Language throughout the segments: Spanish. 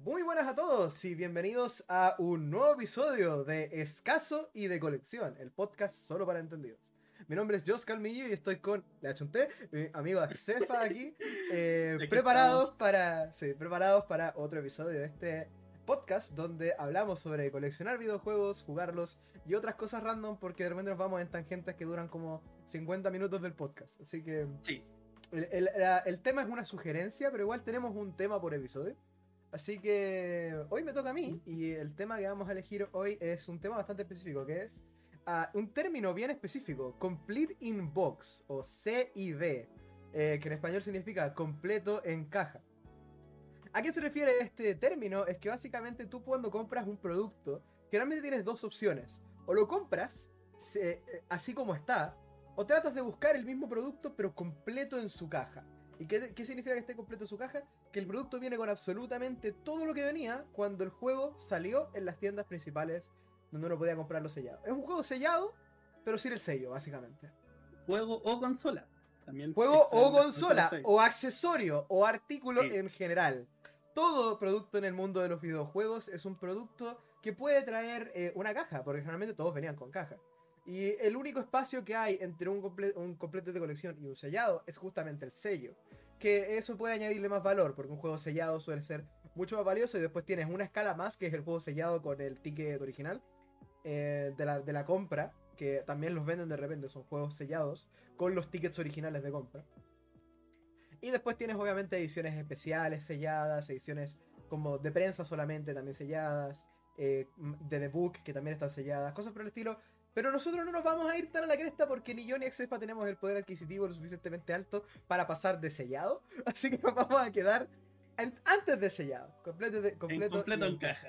Muy buenas a todos y bienvenidos a un nuevo episodio de Escaso y de Colección, el podcast solo para entendidos. Mi nombre es Jos Calmillo y estoy con la Chunté, mi amigo Cefa aquí, eh, preparados estamos. para, sí, preparados para otro episodio de este podcast donde hablamos sobre coleccionar videojuegos, jugarlos y otras cosas random porque de repente nos vamos en tangentes que duran como 50 minutos del podcast. Así que Sí, el, el- la- el tema es una sugerencia, pero igual tenemos un tema por episodio. Así que hoy me toca a mí y el tema que vamos a elegir hoy es un tema bastante específico, que es ah, un término bien específico, Complete in Box o CIB, eh, que en español significa completo en caja. ¿A qué se refiere este término? Es que básicamente tú cuando compras un producto, generalmente tienes dos opciones. O lo compras eh, así como está, o tratas de buscar el mismo producto pero completo en su caja. ¿Y qué, qué significa que esté completo su caja? Que el producto viene con absolutamente todo lo que venía cuando el juego salió en las tiendas principales donde uno podía comprarlo sellado. Es un juego sellado, pero sin el sello, básicamente. juego o consola. También Juego o consola, o accesorio, o artículo Sí. en general. Todo producto en el mundo de los videojuegos es un producto que puede traer eh, una caja, porque generalmente todos venían con caja. Y el único espacio que hay entre un, comple- un completo de colección y un sellado es justamente el sello. Que eso puede añadirle más valor, porque un juego sellado suele ser mucho más valioso y después tienes una escala más, que es el juego sellado con el ticket original eh, de, la, de la compra, que también los venden de repente, son juegos sellados con los tickets originales de compra. Y después tienes obviamente ediciones especiales selladas, ediciones como de prensa solamente también selladas, eh, de The que también están selladas, cosas por el estilo. Pero nosotros no nos vamos a ir tan a la cresta porque ni yo ni Exefa tenemos el poder adquisitivo lo suficientemente alto para pasar de sellado. Así que nos vamos a quedar en- antes de sellado. Completo, de, En completo, en caja.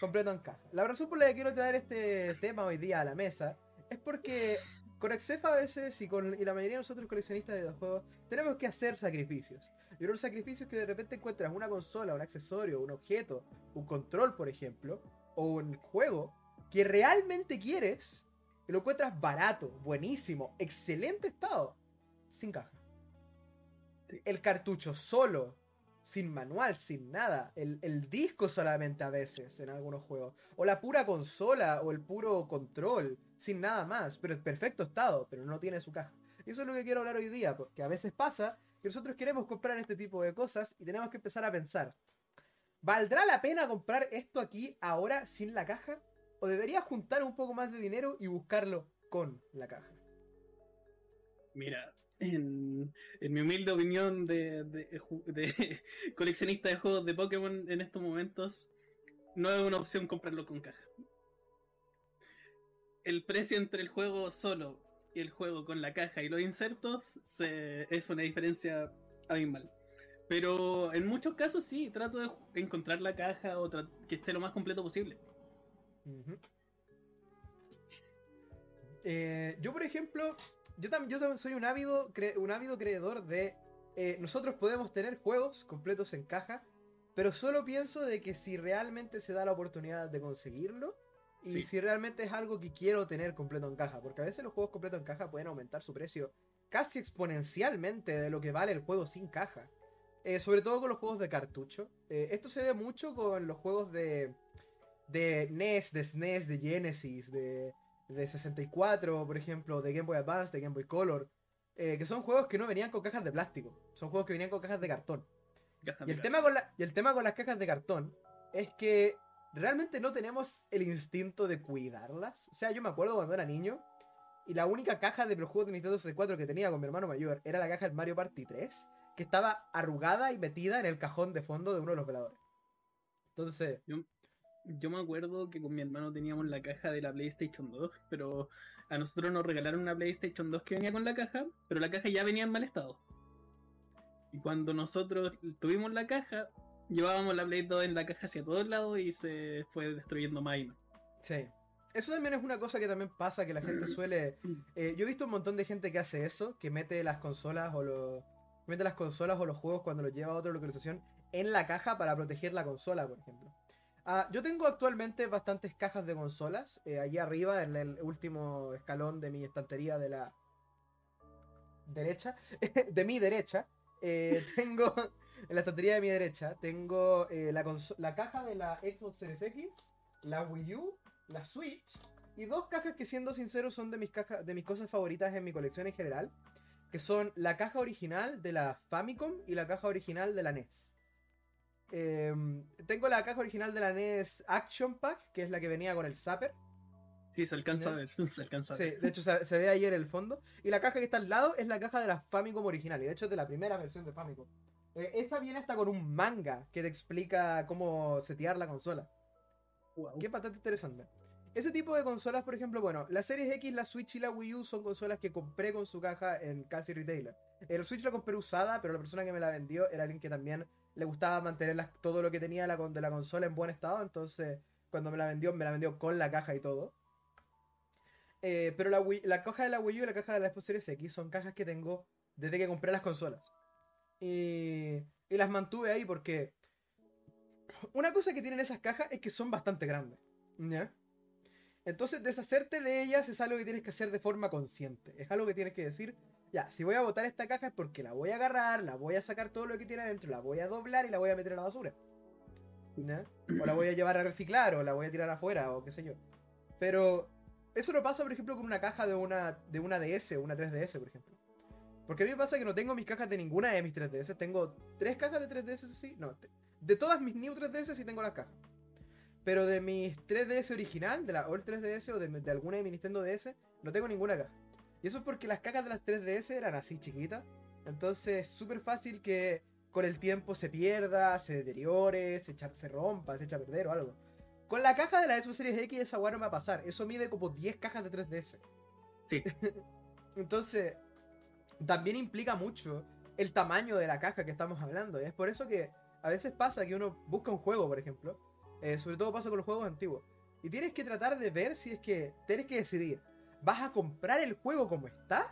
completo en caja. La razón por la que quiero traer este tema hoy día a la mesa es porque con Exefa a veces y con y la mayoría de nosotros coleccionistas de videojuegos tenemos que hacer sacrificios. Y uno de los sacrificios es que de repente encuentras una consola, un accesorio, un objeto, un control, por ejemplo, o un juego que realmente quieres y lo encuentras barato, buenísimo, excelente estado, sin caja. Sí. El cartucho solo, sin manual, sin nada. El, el disco solamente a veces en algunos juegos. O la pura consola o el puro control, sin nada más. Pero en perfecto estado, pero no tiene su caja. Y eso es lo que quiero hablar hoy día, porque a veces pasa que nosotros queremos comprar este tipo de cosas y tenemos que empezar a pensar. ¿Valdrá la pena comprar esto aquí ahora sin la caja? ¿O debería juntar un poco más de dinero y buscarlo con la caja? Mira, en, mi humilde opinión de, de- de coleccionista de juegos de Pokémon en estos momentos, no es una opción comprarlo con caja. El precio entre el juego solo y el juego con la caja y los insertos se- es una diferencia abismal. Pero en muchos casos sí, trato de encontrar la caja o que esté lo más completo posible. Eh, yo, por ejemplo, yo también yo soy un ávido, un ávido creedor de. eh, nosotros podemos tener juegos completos en caja, pero solo pienso de que si realmente se da la oportunidad de conseguirlo y Sí. si realmente es algo que quiero tener completo en caja, porque a veces los juegos completos en caja pueden aumentar su precio casi exponencialmente de lo que vale el juego sin caja. Eh, sobre todo con los juegos de cartucho. Eh, esto se ve mucho con los juegos de, de NES, de SNES, de Genesis, de, de 64, por ejemplo, de Game Boy Advance, de Game Boy Color. eh, que son juegos que no venían con cajas de plástico. Son juegos que venían con cajas de cartón. Y el, tema con la- y el tema con las cajas de cartón es que realmente no tenemos el instinto de cuidarlas. O sea, yo me acuerdo cuando era niño y la única caja de los juegos de Nintendo 64 que tenía con mi hermano mayor era la caja del Mario Party 3, que estaba arrugada y metida en el cajón de fondo de uno de los veladores. Entonces, Yo me acuerdo que con mi hermano teníamos la caja de la PlayStation 2, pero a nosotros nos regalaron una PlayStation 2 que venía con la caja, pero la caja ya venía en mal estado. Y cuando nosotros tuvimos la caja, llevábamos la Play 2 en la caja hacia todos lados y se fue destruyendo más y más. Sí. Eso también es una cosa que también pasa, que la gente suele... eh, yo he visto un montón de gente que hace eso, que mete las consolas o los... Mete las consolas o los juegos cuando los lleva a otra localización en la caja para proteger la consola, por ejemplo. Ah, yo tengo actualmente bastantes cajas de consolas. eh, allí arriba, en el último escalón de mi estantería de la derecha. de mi derecha. eh, tengo, En la estantería de mi derecha tengo eh, la, la caja de la Xbox Series X, la Wii U, la Switch y dos cajas que siendo sincero son de mis cajas de mis cosas favoritas en mi colección en general, que son la caja original de la Famicom y la caja original de la NES. Em, tengo la caja original de la NES Action Pack, que es la que venía con el Zapper. Sí, se alcanza a ver, se alcanza a Sí, ver. de hecho se, se ve ahí en el fondo. Y la caja que está al lado es la caja de la Famicom original. Y de hecho es de la primera versión de Famicom. Eh, esa viene hasta con un manga que te explica cómo setear la consola. Es bastante interesante. Ese tipo de consolas, por ejemplo, bueno, la Series X, la Switch y la Wii U son consolas que compré con su caja en casi retailer. El Switch la compré usada, pero la persona que me la vendió era alguien que también le gustaba mantener todo lo que tenía la, de la consola en buen estado. Entonces, cuando me la vendió, me la vendió con la caja y todo. Eh, pero la, la caja de la Wii U y la caja de la Xbox Series X son cajas que tengo desde que compré las consolas. Y, y las mantuve ahí porque una cosa que tienen esas cajas es que son bastante grandes. ¿ya? Entonces, deshacerte de ellas es algo que tienes que hacer de forma consciente. Es algo que tienes que decir, ya, si voy a botar esta caja es porque la voy a agarrar, la voy a sacar todo lo que tiene adentro, la voy a doblar y la voy a meter a la basura. O la voy a llevar a reciclar, o la voy a tirar afuera, o qué sé yo. Pero eso no pasa, por ejemplo, con una caja de una, de una DS una 3DS, por ejemplo. Porque a mí me pasa que no tengo mis cajas de ninguna de mis 3DS. Tengo tres cajas de 3DS, sí. No, de todas mis New 3DS sí tengo las cajas. Pero de mis 3DS original, de la Old 3DS o de, de alguna de mi Nintendo DS, no tengo ninguna caja. Y eso es porque las cajas de las 3DS eran así chiquitas. Entonces es súper fácil que con el tiempo se pierda, se deteriore, se, echa- se rompa, se echa a perder o algo. Con la caja de la Xbox Series X esa weá no me va a pasar. Eso mide como 10 cajas de 3DS. Sí. Entonces, también implica mucho el tamaño de la caja que estamos hablando. Y es por eso que a veces pasa que uno busca un juego, por ejemplo. eh, sobre todo pasa con los juegos antiguos. Y tienes que tratar de ver si es que tienes que decidir. ¿Vas a comprar el juego como está?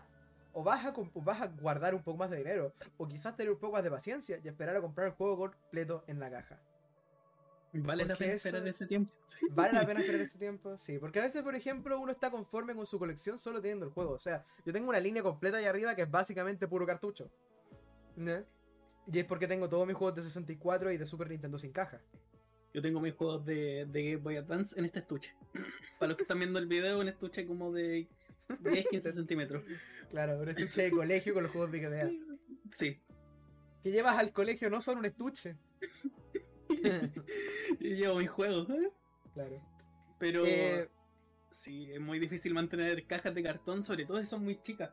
¿O vas a, vas a guardar un poco más de dinero? ¿O quizás tener un poco más de paciencia y esperar a comprar el juego completo en la caja? Vale la pena eso- esperar ese tiempo. Sí. ¿Vale la pena esperar ese tiempo? Sí, porque a veces, por ejemplo, uno está conforme con su colección solo teniendo el juego. O sea, yo tengo una línea completa ahí arriba que es básicamente puro cartucho. ¿No? Y es porque tengo todos mis juegos de 64 y de Super Nintendo sin caja. Yo tengo mis juegos de, de Game Boy Advance en este estuche. Para los que están viendo el video, un estuche como de 10-15 centímetros. Claro, un estuche de colegio con los juegos VGA. Sí. Que llevas al colegio no son un estuche. Y llevo mis juegos. ¿eh? Claro. Pero Eh, sí, es muy difícil mantener cajas de cartón, sobre todo si son muy chicas.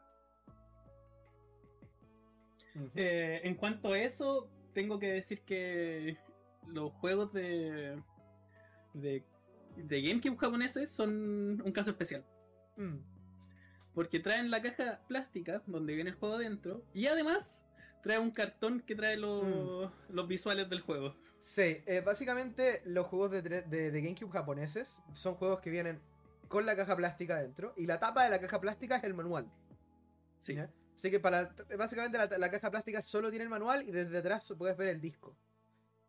Eh, en cuanto a eso, tengo que decir que los juegos de, de, de GameCube japoneses son un caso especial. Mm. Porque traen la caja plástica donde viene el juego dentro y además trae un cartón que trae los, los visuales del juego. Sí, eh, básicamente los juegos de, de- de GameCube japoneses son juegos que vienen con la caja plástica dentro y la tapa de la caja plástica es el manual. Sí. ¿ya? Así que para básicamente la, la caja plástica solo tiene el manual y desde atrás puedes ver el disco.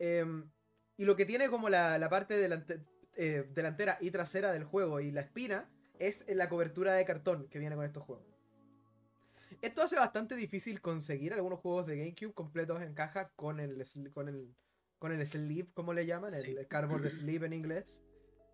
Em, y lo que tiene como la, la parte delante- eh, delantera y trasera del juego y la espina es la cobertura de cartón que viene con estos juegos. Esto hace bastante difícil conseguir algunos juegos de GameCube completos en caja con el, con el, con el sleeve, como le llaman, Sí. el cardboard sleeve en inglés.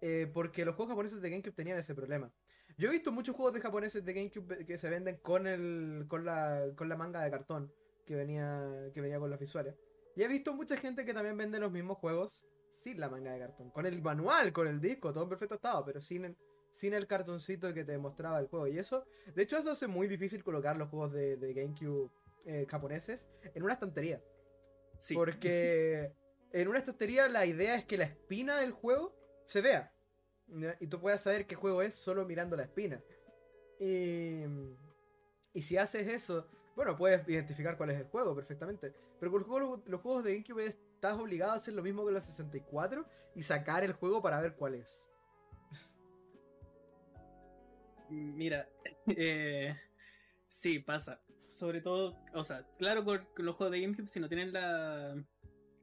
eh, porque los juegos japoneses de GameCube tenían ese problema. Yo he visto muchos juegos de japoneses de GameCube que se venden con el con la, con la manga de cartón que venía que venía con los visuales. Y he visto mucha gente que también vende los mismos juegos sin la manga de cartón, con el manual, con el disco, todo en perfecto estado, pero sin el, sin el cartoncito que te mostraba el juego. Y eso, de hecho, eso hace muy difícil colocar los juegos de, de GameCube eh, japoneses en una estantería. Sí. Porque en una estantería la idea es que la espina del juego se vea. Y tú puedas saber qué juego es solo mirando la espina. Y, y si haces eso, bueno, puedes identificar cuál es el juego perfectamente. Pero con los juegos, los juegos de GameCube estás obligado a hacer lo mismo que los 64 y sacar el juego para ver cuál es. Mira, eh, sí, pasa. Sobre todo, o sea, claro, con, los juegos de GameCube, si no tienen la,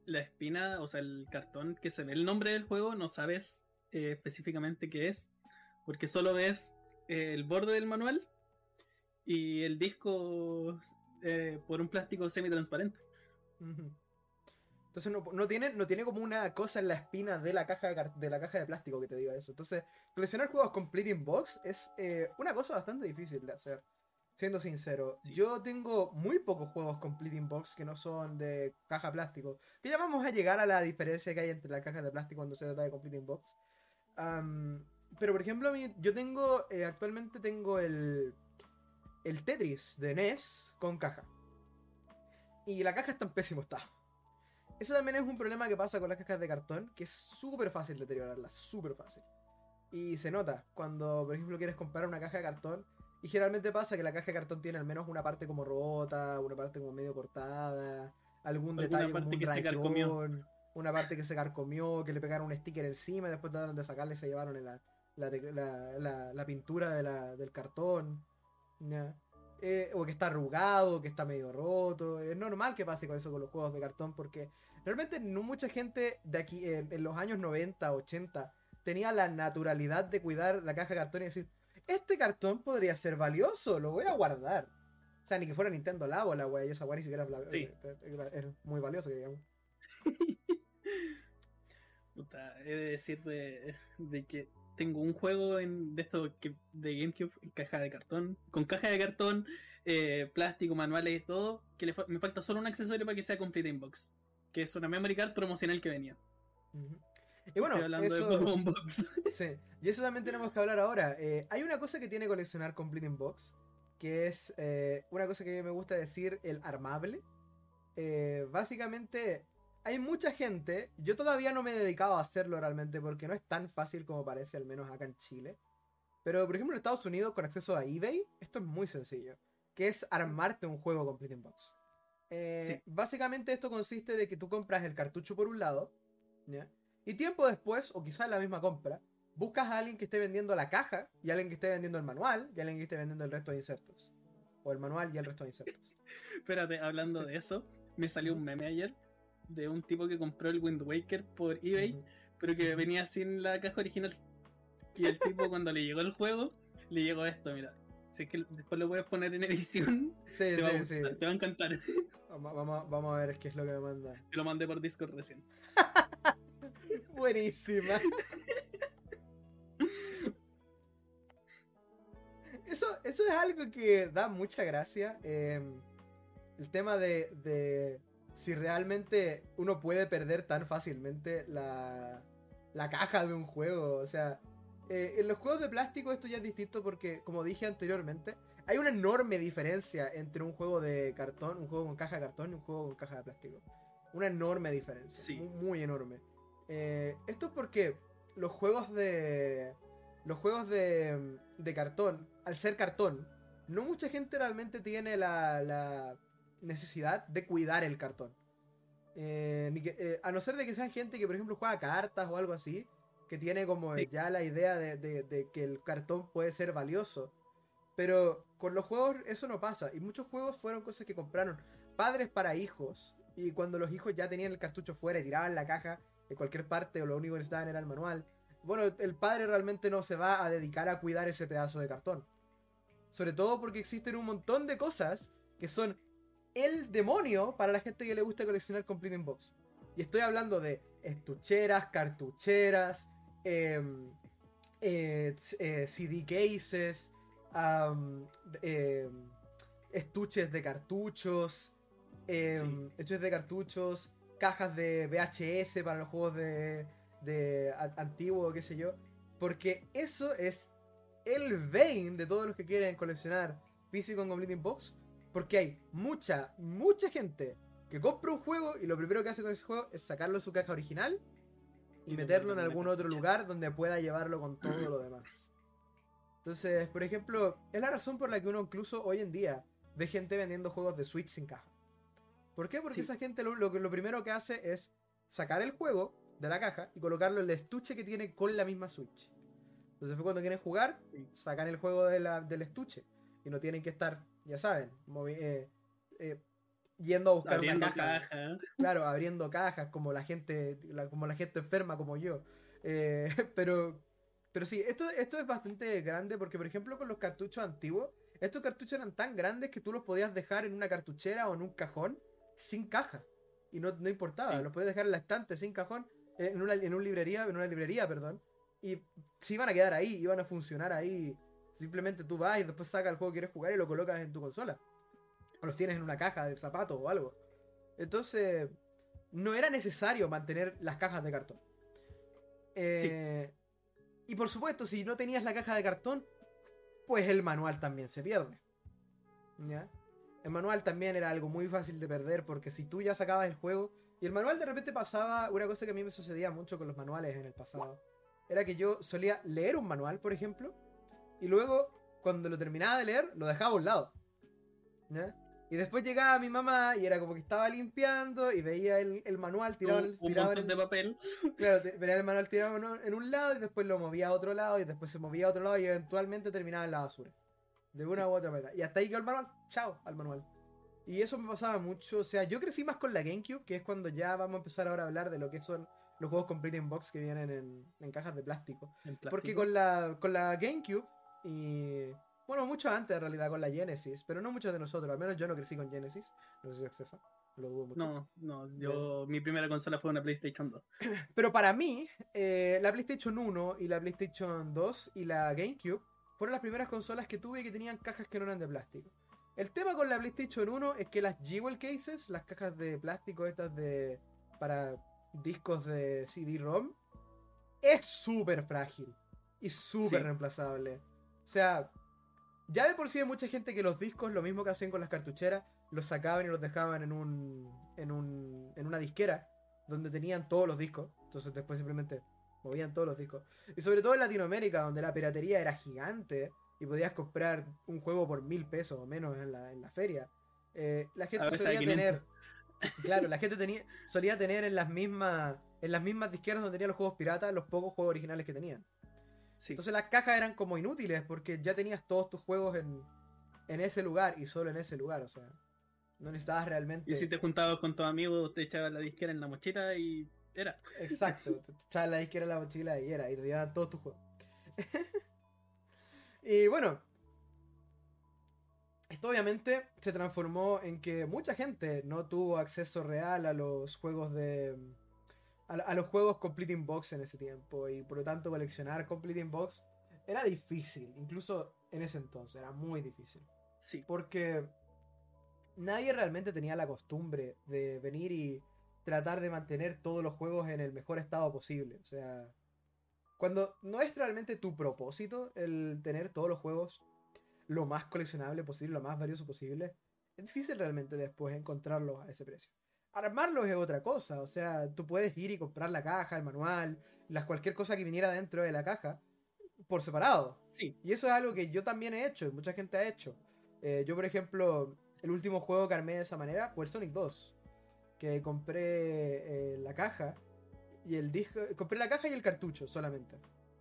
la espina, o sea, el cartón que se ve el nombre del juego, no sabes eh, específicamente qué es, porque solo ves eh, el borde del manual y el disco eh, por un plástico semi-transparente. Entonces no, no tiene, no tiene como una cosa en la espina de la caja de, la caja de plástico que te diga eso. Entonces, coleccionar juegos complete in box es eh, una cosa bastante difícil de hacer. Siendo sincero, Sí. yo tengo muy pocos juegos complete in box que no son de caja plástico. Que ya vamos a llegar a la diferencia que hay entre la caja de plástico cuando se trata de complete in box. Pero por ejemplo, yo tengo, eh, actualmente tengo el, el Tetris de NES con caja. Y la caja está en pésimo estado. Eso también es un problema que pasa con las cajas de cartón, que es súper fácil deteriorarlas, súper fácil. Y se nota cuando, por ejemplo, quieres comprar una caja de cartón. Y generalmente pasa que la caja de cartón tiene al menos una parte como rota, una parte como medio cortada, algún detalle como un que se carcomió. rayón, una parte que se carcomió, que le pegaron un sticker encima y después trataron de sacarle y se llevaron la, la, la- la- la pintura de del cartón. Eh, o que está arrugado, que está medio roto. Es normal que pase con eso con los juegos de cartón porque realmente no mucha gente de aquí en, en los años 90, 80 tenía la naturalidad de cuidar la caja de cartón y decir, este cartón podría ser valioso, lo voy a guardar. O sea, ni que fuera Nintendo Labo la wea, y esa wea ni siquiera es, Sí. eh, eh, es muy valioso, digamos. Puta, he de decir de, de que tengo un juego en, de esto que, de GameCube en caja de cartón, con caja de cartón, eh, plástico, manuales y todo, que le fa- me falta solo un accesorio para que sea complete inbox, que es una memory card promocional que venía. Y bueno, Estoy hablando eso- de Pokémon Box. Sí, y eso también tenemos que hablar ahora. Eh, hay una cosa que tiene coleccionar Complete in Box, que es eh, una cosa que a mí me gusta decir, el armable. Eh, básicamente, hay mucha gente, yo todavía no me he dedicado a hacerlo realmente porque no es tan fácil como parece, al menos acá en Chile. Pero, por ejemplo, en Estados Unidos, con acceso a eBay, esto es muy sencillo, que es armarte un juego Complete in Box. Eh, Sí. Básicamente esto consiste de que tú compras el cartucho por un lado, ¿ya? Y tiempo después, o quizás la misma compra, buscas a alguien que esté vendiendo la caja y alguien que esté vendiendo el manual y alguien que esté vendiendo el resto de insertos. O el manual y el resto de insertos. Espérate, hablando de eso, me salió un meme ayer de un tipo que compró el Wind Waker por eBay, pero que venía sin la caja original. Y el tipo cuando le llegó el juego, le llegó esto, mira. Si es que después lo puedes poner en edición, Sí, te, va a sí, gustar, sí. te va a encantar. Vamos, vamos, vamos a ver qué es lo que me manda. Te lo mandé por Discord recién. Buenísima. Eso, eso es algo que da mucha gracia. eh, el tema de, de si realmente uno puede perder tan fácilmente la, la caja de un juego. O sea, eh, en los juegos de plástico esto ya es distinto porque, como dije anteriormente, hay una enorme diferencia entre un juego de cartón, un juego con caja de cartón y un juego con caja de plástico. Una enorme diferencia. Sí. Muy, muy enorme. Eh, esto es porque los juegos de. Los juegos de, de cartón, al ser cartón, no mucha gente realmente tiene la, la necesidad de cuidar el cartón. Eh, ni que- eh, a no ser de que sean gente que, por ejemplo, juega cartas o algo así, que tiene como Sí. ya la idea de, de- de que el cartón puede ser valioso. Pero con los juegos eso no pasa. Y muchos juegos fueron cosas que compraron padres para hijos. Y cuando los hijos ya tenían el cartucho fuera y tiraban la caja en cualquier parte o lo único que necesitaban era el manual. Bueno, el padre realmente no se va a dedicar a cuidar ese pedazo de cartón. Sobre todo porque existen un montón de cosas que son el demonio para la gente que le gusta coleccionar Complete in Box. Y estoy hablando de estucheras, cartucheras, em, eh, s- eh, CD cases, em, estuches de cartuchos, em, estuches de cartuchos, cajas de VHS para los juegos de, de antiguo, qué sé yo. Porque eso es el vein de todos los que quieren coleccionar físico en Complete in Box. Porque hay mucha, mucha gente que compra un juego y lo primero que hace con ese juego es sacarlo de su caja original y, Y meterlo en algún otro lugar donde pueda llevarlo con todo lo demás. Entonces, por ejemplo, es la razón por la que uno incluso hoy en día ve gente vendiendo juegos de Switch sin caja. ¿Por qué? Porque Sí. esa gente lo, lo, primero que hace es sacar el juego de la caja y colocarlo en el estuche que tiene con la misma Switch. Entonces, cuando quieren jugar, sacan el juego de la- del estuche y no tienen que estar, ya saben, eh, eh, yendo a buscar Abriendo una caja. caja. Claro, abriendo cajas como la gente, la- como la gente enferma como yo. Eh, pero, pero sí, esto, esto es bastante grande porque, por ejemplo, con los cartuchos antiguos, estos cartuchos eran tan grandes que tú los podías dejar en una cartuchera o en un cajón sin caja. Y no, no importaba, Sí. los podías dejar en la estante sin cajón, en una, en una librería, en una librería, perdón. Y se iban a quedar ahí, iban a funcionar ahí. Simplemente tú vas y después sacas el juego que quieres jugar y lo colocas en tu consola. O los tienes en una caja de zapatos o algo. Entonces, no era necesario mantener las cajas de cartón. Eh, Y por supuesto, si no tenías la caja de cartón, pues el manual también se pierde. ¿Ya? El manual también era algo muy fácil de perder porque si tú ya sacabas el juego y el manual de repente pasaba, una cosa que a mí me sucedía mucho con los manuales en el pasado, era que yo solía leer un manual, por ejemplo, y luego cuando lo terminaba de leer, lo dejaba a un lado. Y después llegaba mi mamá y era como que estaba limpiando y veía el, el manual tirado, en un, el- un tirado en el- de papel. Claro, veía el manual tirado en un- en un lado y después lo movía a otro lado y después se movía a otro lado y eventualmente terminaba en la basura. De una Sí. u otra manera. Y hasta ahí quedó el manual. Chao al manual. Y eso me pasaba mucho. O sea, yo crecí más con la GameCube, que es cuando ya vamos a empezar ahora a hablar de lo que son los juegos Complete in Box que vienen en, en cajas de plástico. en Porque plástico. con la, con la GameCube y. Bueno, mucho antes en realidad con la Genesis, pero no muchos de nosotros. Al menos yo no crecí con Genesis. No sé si Josefa. Lo dudo mucho. No, no, yo, mi primera consola fue una PlayStation 2. Pero para mí, eh, la PlayStation 1 y la PlayStation 2 y la GameCube fueron las primeras consolas que tuve que tenían cajas que no eran de plástico. El tema con la PlayStation 1 es que las Jewel Cases, las cajas de plástico estas de para discos de CD-ROM, es súper frágil y súper Sí. reemplazable. O sea, ya de por sí hay mucha gente que los discos, lo mismo que hacían con las cartucheras, los sacaban y los dejaban en un en un en una disquera donde tenían todos los discos. Entonces después simplemente movían todos los discos. Y sobre todo en Latinoamérica, donde la piratería era gigante y podías comprar un juego por mil pesos o menos en la, en la feria. eh, la gente solía tener. Claro, la gente tenía, solía tener en las mismas. En las mismas disqueras donde tenían los juegos piratas, los pocos juegos originales que tenían. Sí. Entonces las cajas eran como inútiles porque ya tenías todos tus juegos en, en ese lugar y solo en ese lugar. O sea, no necesitabas realmente. Y si te juntabas con tus amigos, te echabas la disquera en la mochila y era. Exacto, te echabas la disquera en la mochila y era, y te llevaban todos tus juegos. y bueno, esto obviamente se transformó en que mucha gente no tuvo acceso real a los juegos de. A, a los juegos Complete in Box en ese tiempo. Y por lo tanto, coleccionar Complete in Box era difícil, incluso en ese entonces, era muy difícil. Sí. Porque nadie realmente tenía la costumbre de venir y tratar de mantener todos los juegos en el mejor estado posible. O sea, cuando no es realmente tu propósito el tener todos los juegos lo más coleccionable posible, lo más valioso posible, es difícil realmente después encontrarlos a ese precio. Armarlos es otra cosa, o sea, tú puedes ir y comprar la caja, el manual, las cualquier cosa que viniera dentro de la caja por separado. Sí. Y eso es algo que yo también he hecho, y mucha gente ha hecho. Eh, yo, por ejemplo, el último juego que armé de esa manera fue el Sonic 2. Que compré eh, la caja y el disco. Compré la caja y el cartucho solamente.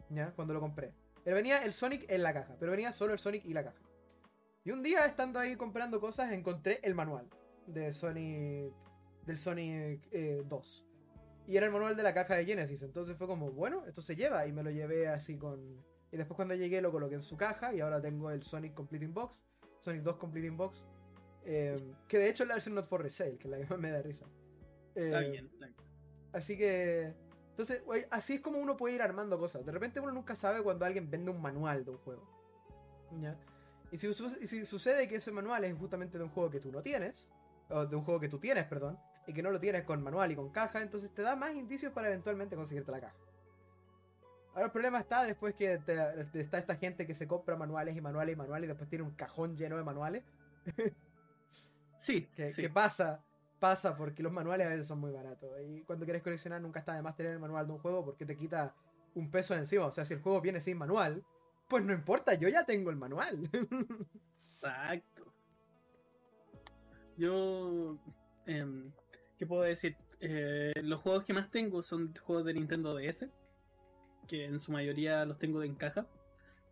¿Ya? Cuando lo compré. Pero venía el Sonic en la caja, pero venía solo el Sonic y la caja. Y un día, estando ahí comprando cosas, encontré el manual de Sonic. Del Sonic eh, 2. Y era el manual de la caja de Genesis. Entonces fue como, bueno, esto se lleva. Y me lo llevé así con. Y después cuando llegué lo coloqué en su caja. Y ahora tengo el Sonic Complete in Box. Sonic 2 Complete in Box. eh, que de hecho es la versión not for resale, que es la que más me da risa. Eh, Está bien. está bien. Así que. Entonces, así es como uno puede ir armando cosas. De repente uno nunca sabe cuando alguien vende un manual de un juego. ¿Ya? Y si, si sucede que ese manual es justamente de un juego que tú no tienes, o de un juego que tú tienes, perdón, y que no lo tienes con manual y con caja, entonces te da más indicios para eventualmente conseguirte la caja. Ahora el problema está después que te- te- está esta gente que se compra manuales y manuales y manuales y después tiene un cajón lleno de manuales. Sí. Que, sí. que pasa, pasa porque los manuales a veces son muy baratos. Y cuando quieres coleccionar nunca está de más tener el manual de un juego porque te quita un peso de encima. O sea, si el juego viene sin manual, pues no importa, yo ya tengo el manual. Exacto. Yo. em, ¿Qué puedo decir? Eh, los juegos que más tengo son juegos de Nintendo DS. Que en su mayoría los tengo en caja.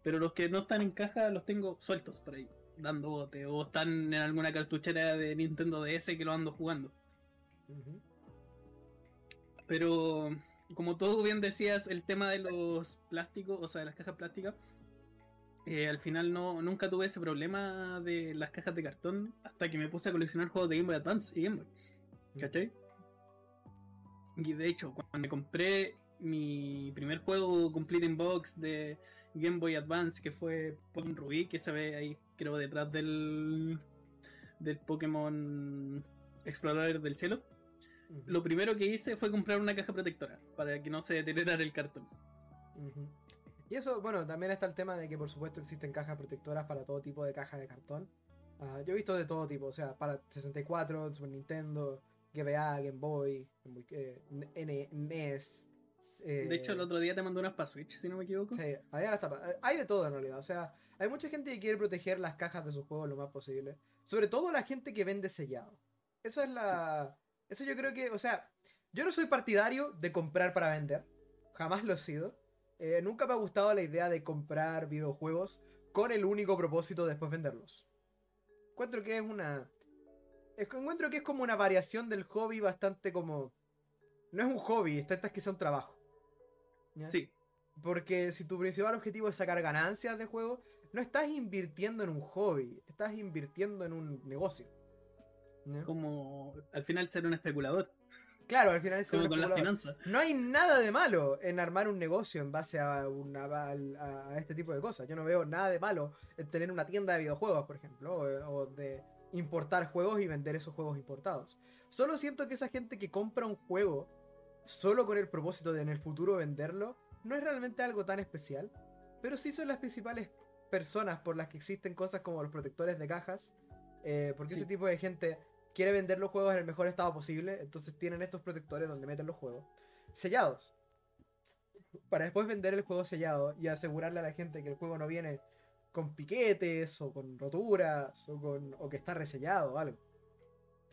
Pero los que no están en caja los tengo sueltos por ahí. Dando bote. O están en alguna cartuchera de Nintendo DS que lo ando jugando. Pero como tú bien decías, el tema de los plásticos, o sea, de las cajas plásticas, eh, al final no, nunca tuve ese problema de las cajas de cartón hasta que me puse a coleccionar juegos de Game Boy Advance y Game Boy. ¿Cachai? Y de hecho, cuando me compré mi primer juego Complete in Box de Game Boy Advance, que fue Pokémon Rubí, que se ve ahí, creo, detrás del, del Pokémon Explorador del Cielo. Lo primero que hice fue comprar una caja protectora para que no se deteriorara el cartón. Y eso, bueno, también está el tema de que por supuesto existen cajas protectoras para todo tipo de cajas de cartón. Ah, yo he visto de todo tipo, o sea, para 64, Super Nintendo, GBA, Game Boy, Game Boy, eh, N- NES. eh, De hecho, el otro día te mandé unas para Switch, si no me equivoco. Sí, ahí ahora está pa- eh, Hay de todo en realidad. O sea, hay mucha gente que quiere proteger las cajas de sus juegos lo más posible. Sobre todo la gente que vende sellado. Eso es la. Eso yo creo que. O sea, yo no soy partidario de comprar para vender. Jamás lo he sido. Eh, nunca me ha gustado la idea de comprar videojuegos con el único propósito de después venderlos. Encuentro que es una. Encuentro que es como una variación del hobby bastante como. No es un hobby, está esta es que un trabajo. ¿Ya? Sí, Porque si tu principal objetivo es sacar ganancias de juego, no estás invirtiendo en un hobby, estás invirtiendo en un negocio. ¿no? como al final ser un especulador, Claro, al final es como con las finanzas. No hay nada de malo en armar un negocio en base a, una, a, a este tipo de cosas. Yo no veo nada de malo en tener una tienda de videojuegos, por ejemplo, o, o de importar juegos y vender esos juegos importados. Solo siento que esa gente que compra un juego solo con el propósito de en el futuro venderlo, no es realmente algo tan especial, pero sí son las principales personas por las que existen cosas como los protectores de cajas, eh, porque Sí. ese tipo de gente quiere vender los juegos en el mejor estado posible, entonces tienen estos protectores donde meten los juegos sellados. Para después vender el juego sellado y asegurarle a la gente que el juego no viene con piquetes o con roturas o, con, o que está resellado o algo.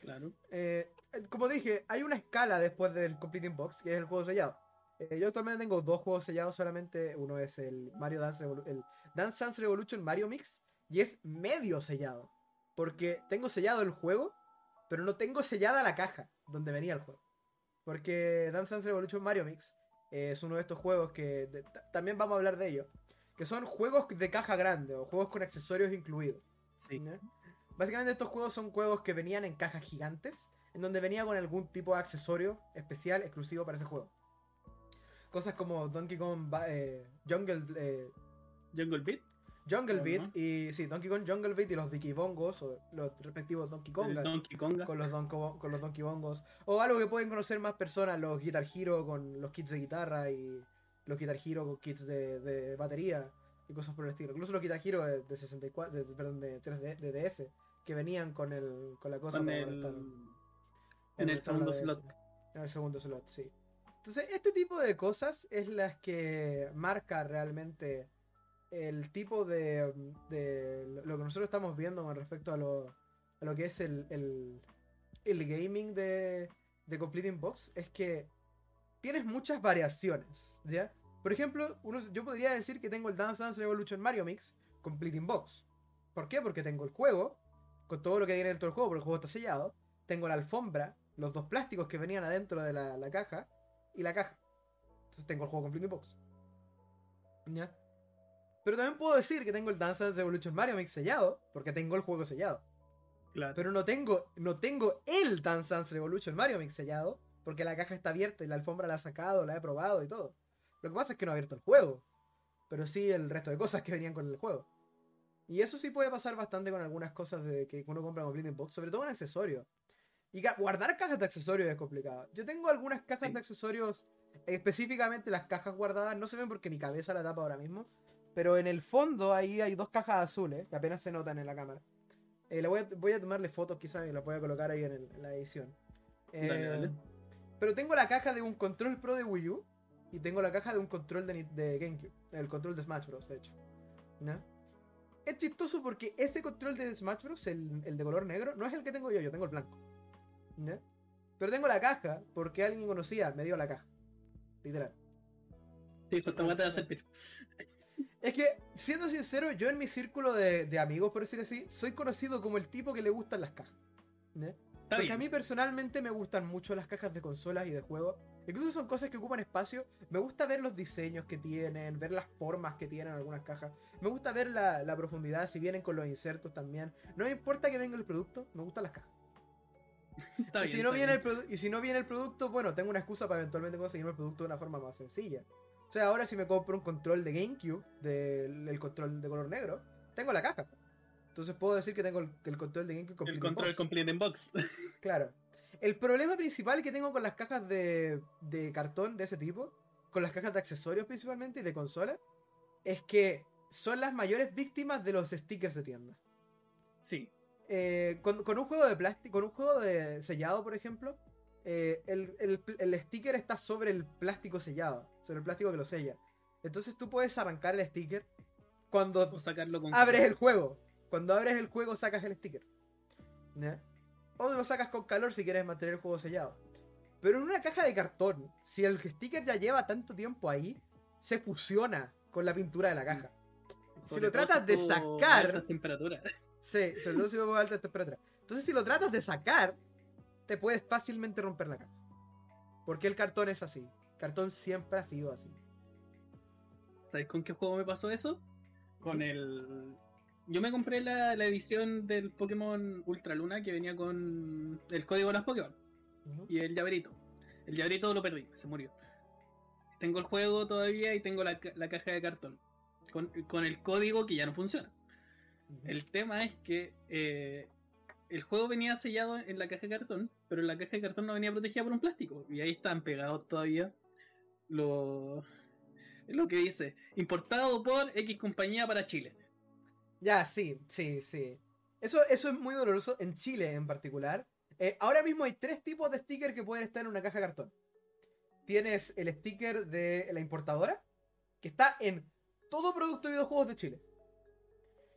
Claro. Eh, eh, como dije, hay una escala después del Completing Box, que es el juego sellado. Eh, yo actualmente tengo dos juegos sellados solamente. Uno es el Mario Dance, Revolu- el Dance Dance Revolution Mario Mix y es medio sellado. Porque tengo sellado el juego, pero no tengo sellada la caja donde venía el juego. Porque Dance Dance Revolution Mario Mix es uno de estos juegos que también vamos a hablar de ello. Que son juegos de caja grande o juegos con accesorios incluidos. Sí. Básicamente estos juegos son juegos que venían en cajas gigantes, en donde venía con algún tipo de accesorio especial exclusivo para ese juego. Cosas como Donkey Kong eh, Jungle, eh, Jungle Beat, Jungle. Beat y sí, Donkey Kong Jungle Beat y los Donkey Bongos o los respectivos Donkey el Kongas Donkey Konga. con los, Donkey, Bo- con los Donkey Bongos o algo que pueden conocer más personas, los Guitar Hero con los kits de guitarra y los Guitar Hero con kits de, de batería y cosas por el estilo. Incluso los Guitar Hero de, de 64, de- perdón, de 3D, de DS que venían con el con la cosa con el, en el segundo slot. En el segundo slot, sí. Entonces, este tipo de cosas es las que marca realmente el tipo de, de lo que nosotros estamos viendo con respecto a lo, a lo que es el, el, el gaming de, de Completing Box. Es que tienes muchas variaciones, ¿ya? Por ejemplo, uno, yo podría decir que tengo el Dance Dance Revolution Mario Mix Completing Box. ¿Por qué? Porque tengo el juego, con todo lo que viene dentro del juego, porque el juego está sellado. Tengo la alfombra, los dos plásticos que venían adentro de la, la caja y la caja. Entonces tengo el juego Completing Box. ¿Ya? Pero también puedo decir que tengo el Dance Dance Revolution Mario Mix sellado, porque tengo el juego sellado. Claro. Pero no tengo, no tengo el Dance Dance Revolution Mario Mix sellado, porque la caja está abierta y la alfombra la he sacado, la he probado y todo. Lo que pasa es que no he abierto el juego, pero sí el resto de cosas que venían con el juego. Y eso sí puede pasar bastante con algunas cosas de que uno compra en Completing Box, sobre todo en accesorios. Y guardar cajas de accesorios es complicado. Yo tengo algunas cajas Sí. de accesorios, específicamente las cajas guardadas, no se ven porque mi cabeza la tapa ahora mismo, pero en el fondo ahí hay dos cajas azules, que apenas se notan en la cámara. Eh, voy, a, voy a tomarle fotos quizás y las voy a colocar ahí en, el- en la edición. Dale, Eh, dale. Pero tengo la caja de un control pro de Wii U y tengo la caja de un control de, de GameCube, el control de Smash Bros. de hecho. ¿Ya? Es chistoso porque ese control de Smash Bros, el, el de color negro, no es el que tengo yo, yo tengo el blanco. ¿Ya? Pero tengo la caja porque alguien conocía, me dio la caja. Literal. Sí, esta weá te va a hacer pecho. Es que, siendo sincero, yo en mi círculo de, de amigos, por decir así, soy conocido como el tipo que le gustan las cajas. Está Porque bien. a mí personalmente me gustan mucho las cajas de consolas y de juegos. Incluso son cosas que ocupan espacio. Me gusta ver los diseños que tienen, ver las formas que tienen algunas cajas. Me gusta ver la, la profundidad, si vienen con los insertos también. No me importa que venga el producto, me gustan las cajas. Está y, bien, si no viene el bien. produ- y si no viene el producto, bueno, tengo una excusa para eventualmente conseguirme el producto de una forma más sencilla. O sea, ahora si me compro un control de GameCube, del el control de color negro, tengo la caja. Entonces puedo decir que tengo el, el control de GameCube El complete in control complete en box. Claro. El problema principal que tengo con las cajas de, de cartón de ese tipo, con las cajas de accesorios principalmente y de consola, es que son las mayores víctimas de los stickers de tienda. Sí. Eh, con, con un juego de plástico, con un juego de sellado, por ejemplo, eh, el, el- el sticker está sobre el plástico sellado, sobre el plástico que lo sella. Entonces tú puedes arrancar el sticker cuando O sacarlo con. abres el juego. Cuando abres el juego sacas el sticker. ¿Ya? O lo sacas con calor si quieres mantener el juego sellado. Pero en una caja de cartón, si el sticker ya lleva tanto tiempo ahí, se fusiona con la pintura de la Sí. caja. Si lo tratas de sacar, altas temperaturas. Sí, sobre todo si va a alta temperatura. Entonces, si lo tratas de sacar, te puedes fácilmente romper la caja. Porque el cartón es así. El cartón siempre ha sido así. ¿Sabes con qué juego me pasó eso? Con el. Yo me compré la, la edición del Pokémon Ultra Luna que venía con el código de las Pokémon y el llaverito. El llaverito lo perdí, se murió. Tengo el juego todavía y tengo la, la caja de cartón. Con, con el código que ya no funciona. El tema es que eh, el juego venía sellado en la caja de cartón, pero la caja de cartón no venía protegida por un plástico. Y ahí están pegados todavía lo, lo que dice, importado por X compañía para Chile. Ya, sí, sí, sí. Eso, eso es muy doloroso en Chile en particular. Eh, ahora mismo hay tres tipos de stickers que pueden estar en una caja de cartón. Tienes el sticker de la importadora, que está en todo producto de videojuegos de Chile.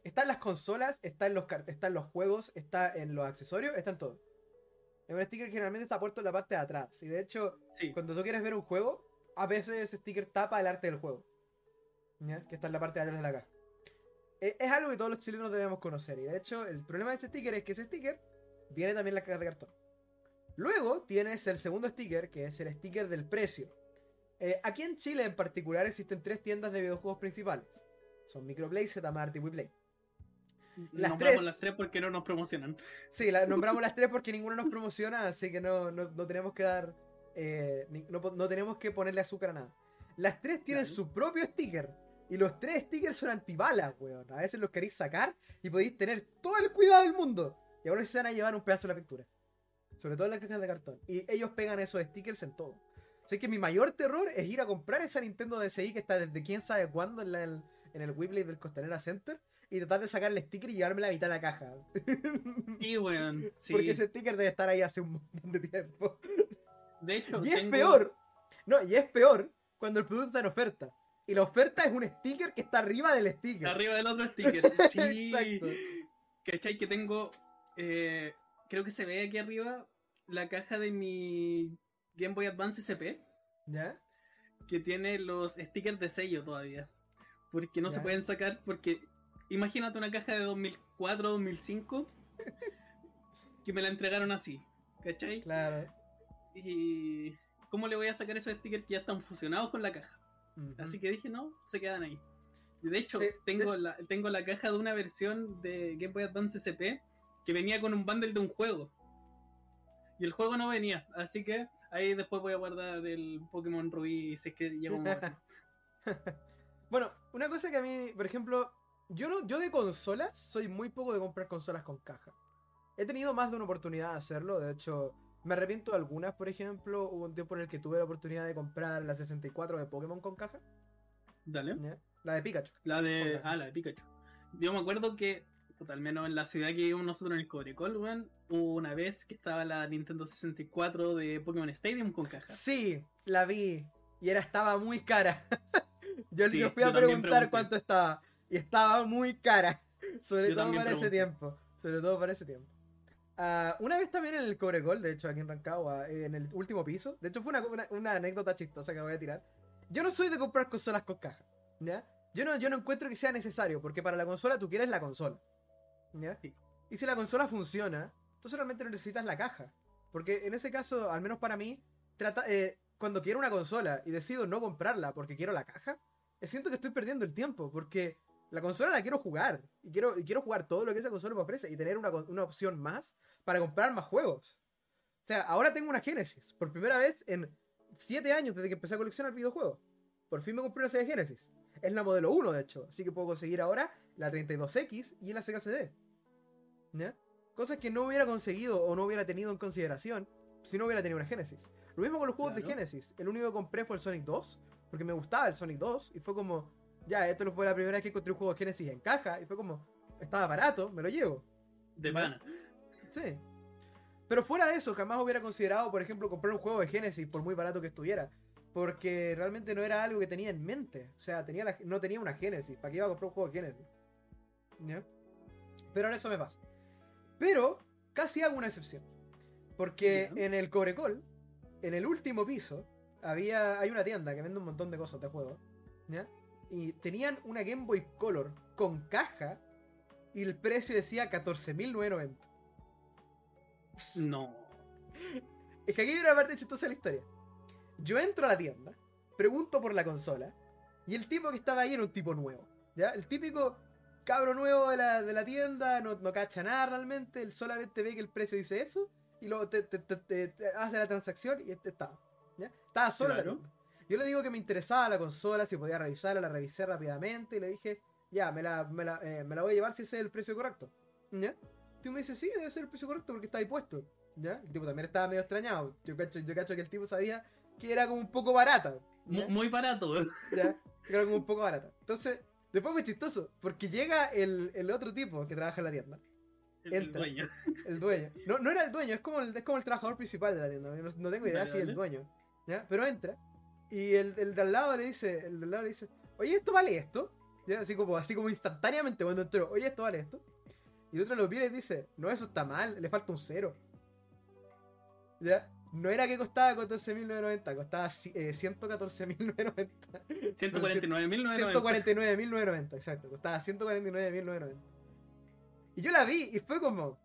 Está en las consolas, está en los, está en los juegos, está en los accesorios, está en todo. Es un sticker que generalmente está puesto en la parte de atrás. Y de hecho, Sí, cuando tú quieres ver un juego, a veces ese sticker tapa el arte del juego. ¿Ya? Que está en la parte de atrás de la caja. Es algo que todos los chilenos debemos conocer. Y de hecho, el problema de ese sticker es que ese sticker viene también en la caja de cartón. Luego tienes el segundo sticker, que es el sticker del precio. Eh, aquí en Chile en particular existen tres tiendas de videojuegos principales. Son Microplay, Zmart y WePlay. las nombramos tres. las tres porque no nos promocionan. Sí, la, nombramos las tres porque ninguno nos promociona, así que no, no, no tenemos que dar. eh, no, no tenemos que ponerle azúcar a nada. Las tres tienen su propio sticker. Y los tres stickers son antibalas, weón. A veces los queréis sacar y podéis tener todo el cuidado del mundo. Y ahora se van a llevar un pedazo de la pintura. Sobre todo en las cajas de cartón. Y ellos pegan esos stickers en todo. Así que mi mayor terror es ir a comprar esa Nintendo DSi que está desde quién sabe cuándo en, la- el- en el Weblade del Costanera Center. Y tratar de sacarle sticker y llevarme la mitad de la caja. Sí, weón. Sí. Porque ese sticker debe estar ahí hace un montón de tiempo. De hecho, Y es tengo- peor. No, y es peor cuando el producto está en oferta. Y la oferta es un sticker que está arriba del sticker. Arriba del otro sticker. Sí. Exacto. ¿Cachai? Que tengo. eh, creo que se ve aquí arriba la caja de mi Game Boy Advance SP. ¿Ya? Que tiene los stickers de sello todavía. Porque no se pueden sacar. Porque imagínate una caja de 2004, 2005. Que me la entregaron así. ¿Cachai? Claro. Y. ¿Cómo le voy a sacar esos stickers que ya están fusionados con la caja? Así que dije, no, se quedan ahí. Y de hecho, Sí, tengo, La, tengo la caja de una versión de Game Boy Advance SP que venía con un bundle de un juego. Y el juego no venía, así que ahí después voy a guardar el Pokémon Rubí si es que llega un momento. Bueno, una cosa que a mí, por ejemplo, yo no, yo de consolas soy muy poco de comprar consolas con caja. He tenido más de una oportunidad de hacerlo, de hecho, me arrepiento de algunas, por ejemplo, hubo un tiempo en el que tuve la oportunidad de comprar la 64 de Pokémon con caja, Dale. ¿ya? la de Pikachu. La de. Ah, la de Pikachu. Yo me acuerdo que, al menos en la ciudad que vivimos nosotros en el Cobrecol, weón, hubo una vez que estaba la Nintendo 64 de Pokémon Stadium con caja. Sí, la vi y era estaba muy cara. yo Sí, le fui a preguntar cuánto estaba y estaba muy cara, sobre Yo todo para ese tiempo, sobre todo para ese tiempo. Ah, una vez también en el Cobrecol, de hecho aquí en Rancagua, eh, en el último piso, de hecho fue una, una- una anécdota chistosa que voy a tirar. Yo no soy de comprar consolas con caja, ¿ya? Yo no, yo no encuentro que sea necesario, porque para la consola tú quieres la consola, ¿ya? Sí. Y si la consola funciona, realmente no necesitas la caja. Porque en ese caso, al menos para mí, trata, eh, cuando quiero una consola y decido no comprarla porque quiero la caja, eh, siento que estoy perdiendo el tiempo. Porque la consola la quiero jugar. Y quiero, y quiero jugar todo lo que esa consola me ofrece. Y tener una, una opción más para comprar más juegos. O sea, ahora tengo una Genesis. Por primera vez en 7 años desde que empecé a coleccionar videojuegos. Por fin me compré una Sega Genesis. Es la modelo 1, de hecho. Así que puedo conseguir ahora la 32X y la Sega CD. ¿Ya? Cosas que no hubiera conseguido o no hubiera tenido en consideración si no hubiera tenido una Genesis. Lo mismo con los juegos de. Genesis. El único que compré fue el Sonic 2, porque me gustaba el Sonic 2. Y fue como, ya, esto fue la primera vez que encontré un juego de Genesis en caja. Y fue como, estaba barato, me lo llevo. De pana. Sí. Pero fuera de eso, jamás hubiera considerado, por ejemplo, comprar un juego de Genesis por muy barato que estuviera. Porque realmente no era algo que tenía en mente. O sea, tenía la- no tenía una Genesis. ¿Para qué iba a comprar un juego de Genesis? ¿Ya? Pero ahora eso me pasa. Pero casi hago una excepción. Porque Ya. en el Cobrecol, en el último piso, había, hay una tienda que vende un montón de cosas de juegos. ¿Ya? Y tenían una Game Boy Color con caja. Y el precio decía 14.990. No. Es que aquí viene la parte chistosa de la historia. Yo entro a la tienda, pregunto por la consola, y el tipo que estaba ahí era un tipo nuevo. ¿Ya? El típico cabro nuevo de la, de la tienda, no, no cacha nada realmente, él solamente ve que el precio dice eso, y luego te, te- te- hace la transacción y este estaba. ¿ya? Estaba solo Claro. Yo le digo que me interesaba la consola, si podía revisarla, la revisé rápidamente, y le dije, ya, me la, me la, eh, me la voy a llevar si ese es el precio correcto. ¿Ya? El tipo me dice, sí, debe ser el precio correcto porque está ahí puesto. ¿Ya? El tipo también estaba medio extrañado. Yo cacho, yo cacho que el tipo sabía que era como un poco barata. Muy barato. ¿Ya? Que era como un poco barata. Entonces, después fue chistoso, porque llega el, el otro tipo que trabaja en la tienda, El Entra. dueño. el dueño. No, no era el dueño, es como el, es como el trabajador principal de la tienda. No, no tengo idea Dale, si es el dueño. ¿Ya? Pero entra. Y el, el de al lado le dice, el de al lado le dice, oye, ¿esto vale esto? ¿Ya? Así como, así como instantáneamente cuando entró, oye, ¿esto vale esto? Y el otro lo mira y dice, no, eso está mal, le falta un cero. ¿Ya? No era que costaba 14.990, costaba eh, 114.990. 149.990. 149.990, exacto. Costaba 149.990. Y yo la vi y fue como.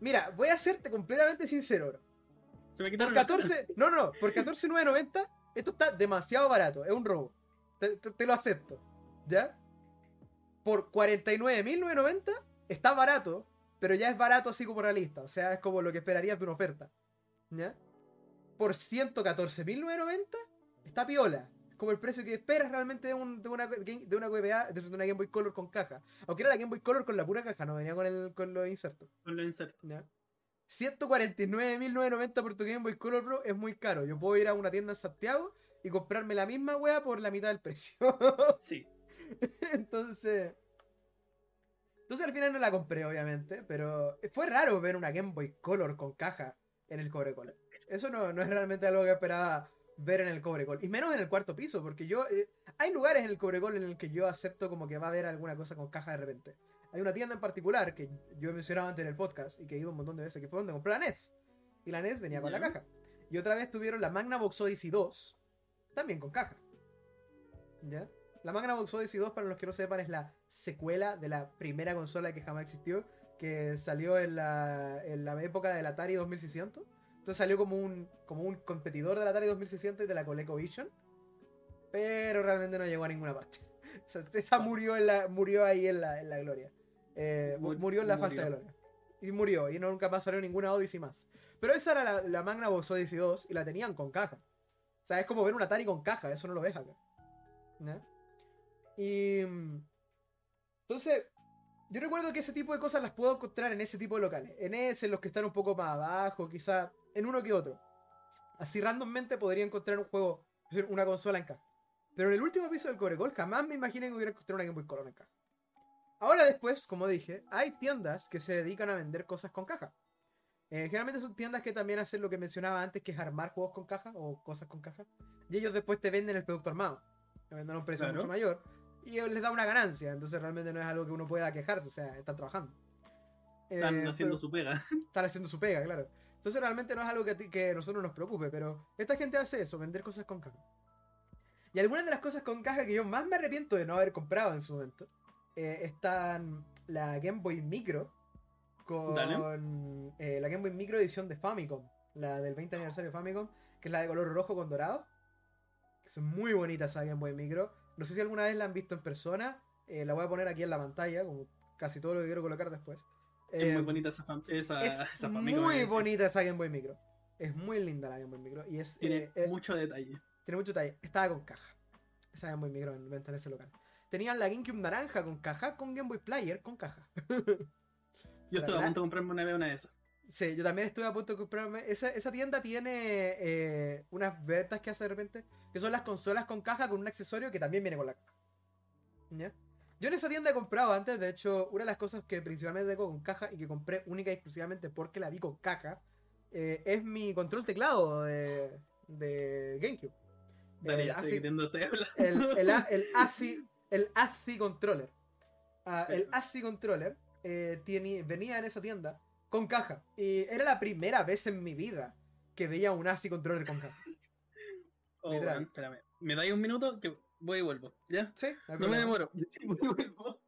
Mira, voy a serte completamente sincero, bro. Se me Por quitaron 14. No, no, no. Por 14.990, esto está demasiado barato. Es un robo. Te, te- te lo acepto. ¿Ya? Por 49.990, está barato. Pero ya es barato así como realista. O sea, es como lo que esperarías de una oferta. ¿Ya? Por 114.990, está piola. Es como el precio que esperas realmente de, un- de una, de una GBA, de una Game Boy Color con caja. Aunque era la Game Boy Color con la pura caja, no venía con, el, con los insertos. con lo inserto. ¿ya? 149.990 por tu Game Boy Color Pro es muy caro. Yo puedo ir a una tienda en Santiago y comprarme la misma wea por la mitad del precio. Sí. entonces. Entonces al final no la compré, obviamente. Pero fue raro ver una Game Boy Color con caja en el Cobrecol. Eso no, no es realmente algo que esperaba ver en el Cobrecol. Y menos en el cuarto piso, porque yo. eh, hay lugares en el Cobrecol en el que yo acepto como que va a haber alguna cosa con caja de repente. Hay una tienda en particular que yo he mencionado antes en el podcast y que he ido un montón de veces, que fue donde compré la NES. Y la NES venía con la caja. Y otra vez tuvieron la Magnavox Odyssey 2, también con caja. ¿Ya? La Magnavox Odyssey 2, para los que no sepan, es la secuela de la primera consola que jamás existió, que salió en la, en la época del Atari 2600. Entonces salió como un, como un competidor del Atari 2600 y de la ColecoVision. Pero realmente no llegó a ninguna parte. O sea, esa murió, en la, murió ahí en la, en la gloria. Eh, mu- Mur- murió en la falta de gloria. Y murió, y no, nunca más salió ninguna Odyssey más. Pero esa era la, la Magnavox Odyssey 2 y la tenían con caja. O sea, es como ver un Atari con caja, eso no lo ves acá. Y. Entonces, yo recuerdo que ese tipo de cosas las puedo encontrar en ese tipo de locales. En ese, en los que están un poco más abajo, quizá en uno que otro. Así randommente podría encontrar un juego, una consola en caja. Pero en el último piso del Corecol jamás me imaginé que hubiera encontrado una Game Boy Color en caja. Ahora después, como dije, hay tiendas que se dedican a vender cosas con caja. Eh, generalmente son tiendas que también hacen lo que mencionaba antes, que es armar juegos con caja o cosas con caja. Y ellos después te venden el producto armado. Te venden a un precio Claro. mucho mayor. Y les da una ganancia. Entonces realmente no es algo que uno pueda quejarse. O sea, están trabajando. Están Eh, haciendo su pega. están haciendo su pega, claro. Entonces realmente no es algo que ti- que a nosotros nos preocupe, pero esta gente hace eso, vender cosas con caja. Y algunas de las cosas con caja que yo más me arrepiento de no haber comprado en su momento, eh, están la Game Boy Micro con eh, la Game Boy Micro edición de Famicom, la del 20 aniversario de Famicom, que es la de color rojo con dorado. Es muy bonita esa Game Boy Micro. No sé si alguna vez la han visto en persona, eh, la voy a poner aquí en la pantalla, como casi todo lo que quiero colocar después. Es Eh, muy bonita esa, esa, es esa Famicom, muy bonita esa Game Boy Micro. Es muy linda la Game Boy Micro. Y es, Tiene eh, eh, mucho detalle. tiene mucho detalle. Estaba con caja. Esa Game Boy Micro en venta en ese local. Tenían la GameCube naranja con caja, con Game Boy Player con caja. Yo estuve a punto de comprarme una vez una de esas. Sí, yo también estuve a punto de comprarme. Esa, esa tienda tiene eh, unas ventas que hace de repente, que son las consolas con caja con un accesorio que también viene con la caja. ¿Ya? Yo en esa tienda he comprado antes, de hecho, una de las cosas que principalmente tengo con caja y que compré única y exclusivamente porque la vi con caja, eh, es mi control teclado de, de GameCube. Dale, El ASI el, el, el ASI, el ASI Controller. Ah, el. ASI Controller eh, tiene- venía en esa tienda con caja. Y era la primera vez en mi vida que veía un ASI Controller con caja. Oh, espérame. ¿Me dais un minuto? Que voy y vuelvo. ¿Ya? Sí, no me demoro. Voy y vuelvo.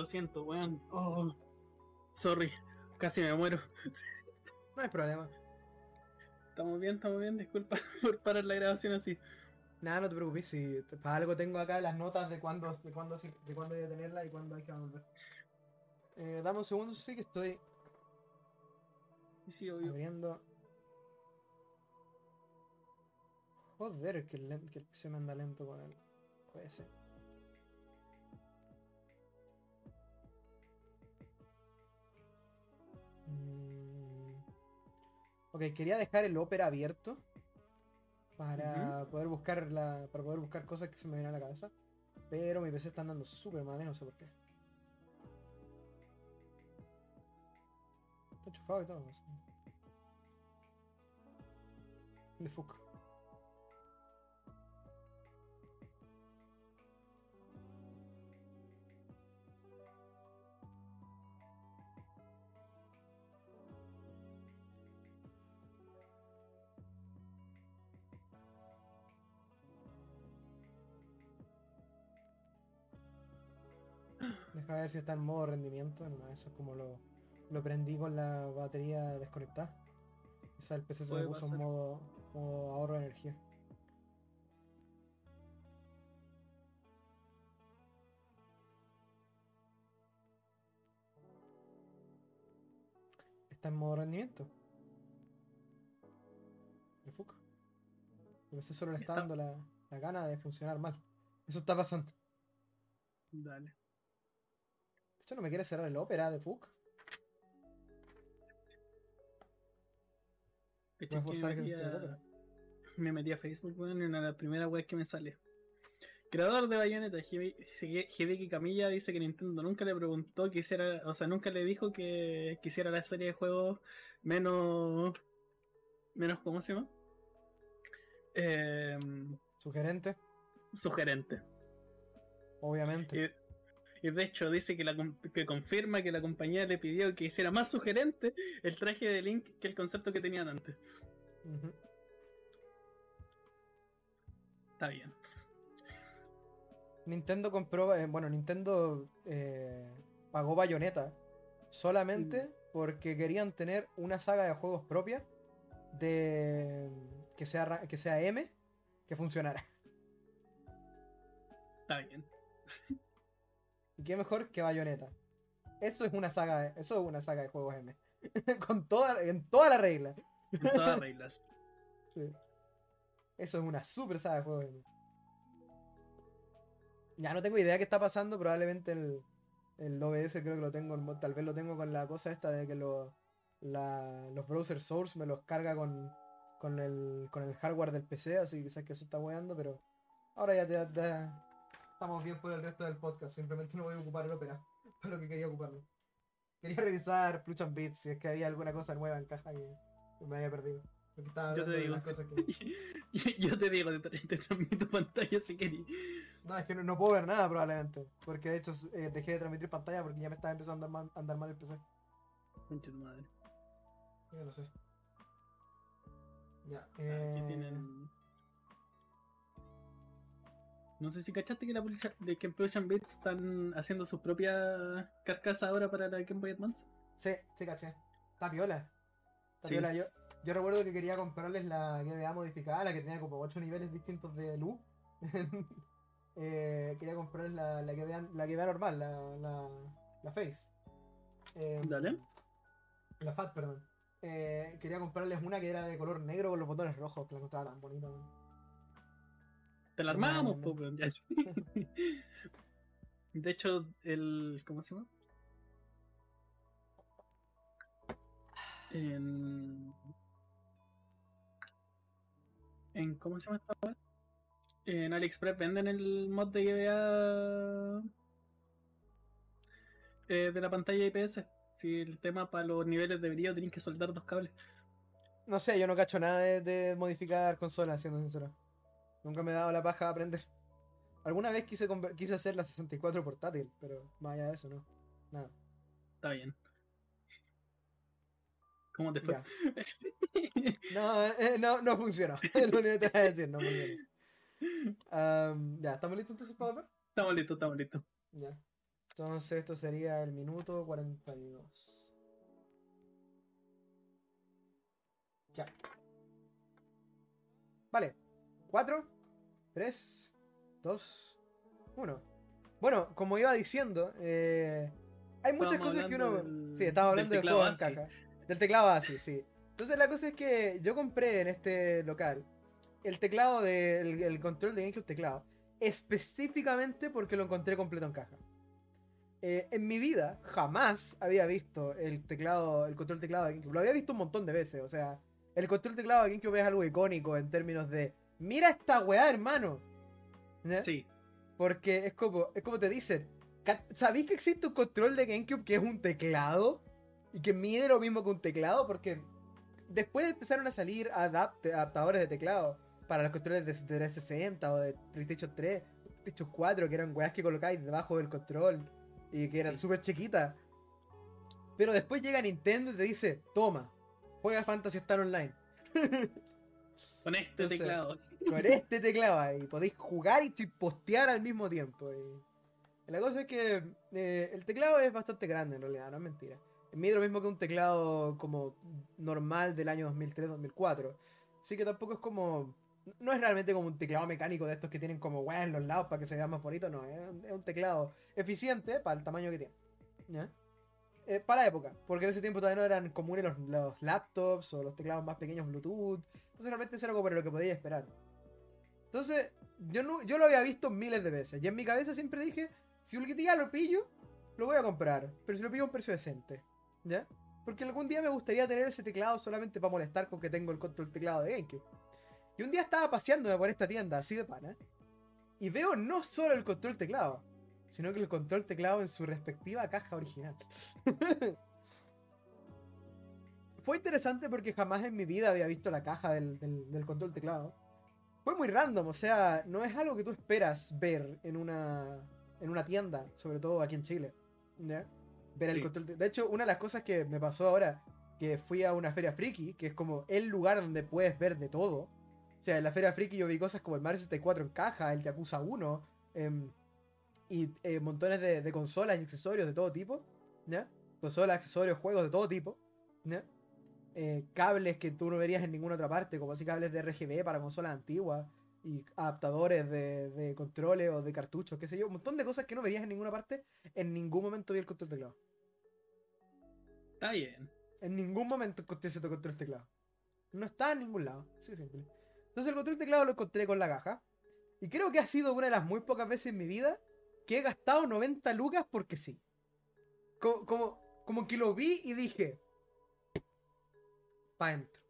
Lo siento, weón. Oh, sorry. Casi me muero. No hay problema. Estamos bien, estamos bien. Disculpa por parar la grabación así. Nada, no te preocupes. Si para algo tengo acá las notas de cuándo, de cuándo, de cuándo hay que tenerla y cuándo hay que volver. Eh, dame un segundo, sí que estoy Y sí, obvio. abriendo. Joder, que el, que PC me anda lento con el OS. Mm. Ok, quería dejar el Opera abierto para poder buscar la, para poder buscar cosas que se me vienen a la cabeza. Pero mi PC está andando súper mal, y no sé por qué. Está enchufado y todo. no sé. De fuck. Deja ver si está en modo rendimiento. No, eso es como lo, lo prendí con la batería desconectada. Quizá el PC se me puso en modo, modo ahorro de energía. Está en modo rendimiento. De fuck. El PC solo le está Está- dando la, la gana de funcionar mal. Eso está pasando. Dale. No me quiere cerrar el Opera de Fuck. Que me, metí a, me metí a Facebook, una de las primeras webs que me sale. Creador de Bayonetta, Hide- Hideki Kamiya, dice que Nintendo nunca le preguntó que hiciera, o sea, nunca le dijo que quisiera la serie de juegos menos, menos, ¿cómo se llama? Em, Sugerente, sugerente. obviamente. Y, de hecho dice que, la, que confirma que la compañía le pidió que hiciera más sugerente el traje de Link que el concepto que tenían antes. Está bien. Nintendo compró, eh, bueno, Nintendo eh, pagó Bayonetta solamente Mm. porque querían tener una saga de juegos propia de que sea que sea M que funcionara. Está bien. Y qué mejor que Bayonetta. Eso es una saga, de- eso es una saga de juegos M. Con toda en toda la regla. En todas reglas. Sí. Eso es una super saga de juegos M. Ya no tengo idea qué está pasando, probablemente el, el OBS creo que lo tengo, tal vez lo tengo con la cosa esta de que lo- la- los browser source me los carga con, con, el, con el hardware del PC, así que quizás que eso está weando, pero ahora ya, te- ya estamos bien por el resto del podcast, simplemente no voy a ocupar el Opera, para lo que quería ocuparlo. Quería revisar Plush and Bits si es que había alguna cosa nueva en caja que, me había perdido. Porque estaba Yo te digo. que... Yo te digo, te, te transmito pantalla si querés. No, es que no, no puedo ver nada probablemente. Porque de hecho eh, dejé de transmitir pantalla porque ya me estaba empezando a andar mal, andar mal el PC. Concha tu madre. Ya no sé. Ya. Aquí Eh... tienen. No sé si cachaste que, la de que en Bits están haciendo su propia carcasa ahora para la Game Boy Advance. Sí, sí, caché. Está. Está Sí. Yo, yo recuerdo que quería comprarles la GBA modificada, la que tenía como 8 niveles distintos de luz. Eh, quería comprarles la, la, GBA, la GBA normal, la, la, la Face. Eh, Dale. La FAT, perdón. Eh, quería comprarles una que era de color negro con los botones rojos, que la encontraba tan bonita. Te la armamos, no. po, ya. De hecho, el. ¿Cómo se llama? En. En. ¿Cómo se llama esta weá? En AliExpress venden el mod de GBA. eh, de la pantalla IPS. Si el tema para los niveles de brillo tienen que soldar dos cables. No sé, yo no cacho nada de, de modificar consolas, siendo sincero. Nunca me he dado la paja a aprender. Alguna vez quise, quise hacer la 64 portátil, pero más allá de eso, no. Nada. Está bien. ¿Cómo te fue? No, eh, no, no funcionó. Es lo único que te voy a decir, no funcionó. Ya, ¿estamos listos entonces para ver? estamos listos, estamos listos. Ya. Entonces esto sería el minuto 42. Ya. Vale. 4, 3, 2, 1. Bueno, como iba diciendo, eh, hay muchas cosas que uno... del- Sí, del hablando de teclado juegos en ASCII. caja. Del teclado así, sí. Entonces la cosa es que yo compré en este local el teclado del el control de GameCube teclado. Específicamente porque lo encontré completo en caja. Eh, en mi vida jamás había visto el teclado, el control teclado de GameCube. Lo había visto un montón de veces. O sea, el control teclado de GameCube es algo icónico en términos de. Mira esta weá, hermano. Sí, Porque es como, es como te dicen. ¿Sabéis que existe un control de GameCube que es un teclado? Y que mide lo mismo que un teclado. Porque después empezaron a salir adapt- adaptadores de teclado para los controles de 360 o de PlayStation 3, PlayStation 4, que eran weas que colocáis debajo del control y que eran Sí. súper chiquitas. Pero después llega Nintendo y te dice: Toma, juega Fantasy Star Online. con este Entonces, teclado. con este teclado ahí. Podéis jugar y postear al mismo tiempo. y la cosa es que eh, el teclado es bastante grande en realidad, no es mentira. Mide lo mismo que un teclado como normal del año 2003-2004. Así que tampoco es como... No es realmente como un teclado mecánico de estos que tienen como weas en los lados para que se vea más bonito, no. Es un, es un teclado eficiente para el tamaño que tiene. Eh, para la época, porque en ese tiempo todavía no eran comunes los, los laptops o los teclados más pequeños Bluetooth. Entonces realmente eso era como lo que podía esperar. Entonces, yo, no, yo lo había visto miles de veces. Y en mi cabeza siempre dije, si un día lo pillo, lo voy a comprar. Pero si lo pillo a un precio decente. ¿Ya? Porque algún día me gustaría tener ese teclado solamente para molestar con que tengo el control teclado de GameCube. Y un día estaba paseándome por esta tienda así de pana. Y veo no solo el control teclado, sino que el control teclado en su respectiva caja original. Fue interesante porque jamás en mi vida había visto la caja del, del- del control teclado. Fue muy random, o sea, no es algo que tú esperas ver en una, en una tienda, sobre todo aquí en Chile. ¿ya? Ver el Sí. control te- De hecho, una de las cosas que me pasó ahora, que fui a una feria friki, que es como el lugar donde puedes ver de todo. O sea, en la feria friki yo vi cosas como el Mario 64 en caja, el Yakuza 1, em, y eh, montones de, de consolas y accesorios de todo tipo. ¿ya? Consolas, accesorios, juegos de todo tipo. ¿ya? Eh, cables que tú no verías en ninguna otra parte, como así cables de RGB para consolas antiguas y adaptadores de, de controles o de cartuchos, qué sé yo, un montón de cosas que no verías en ninguna parte. En ningún momento vi el control teclado. Está bien. En ningún momento encontré ese control teclado. No está en ningún lado, así simple. Entonces el control teclado lo encontré con la caja. Y creo que ha sido una de las muy pocas veces en mi vida que he gastado 90 lucas porque sí. Como, como, como que lo vi y dije, pa' dentro.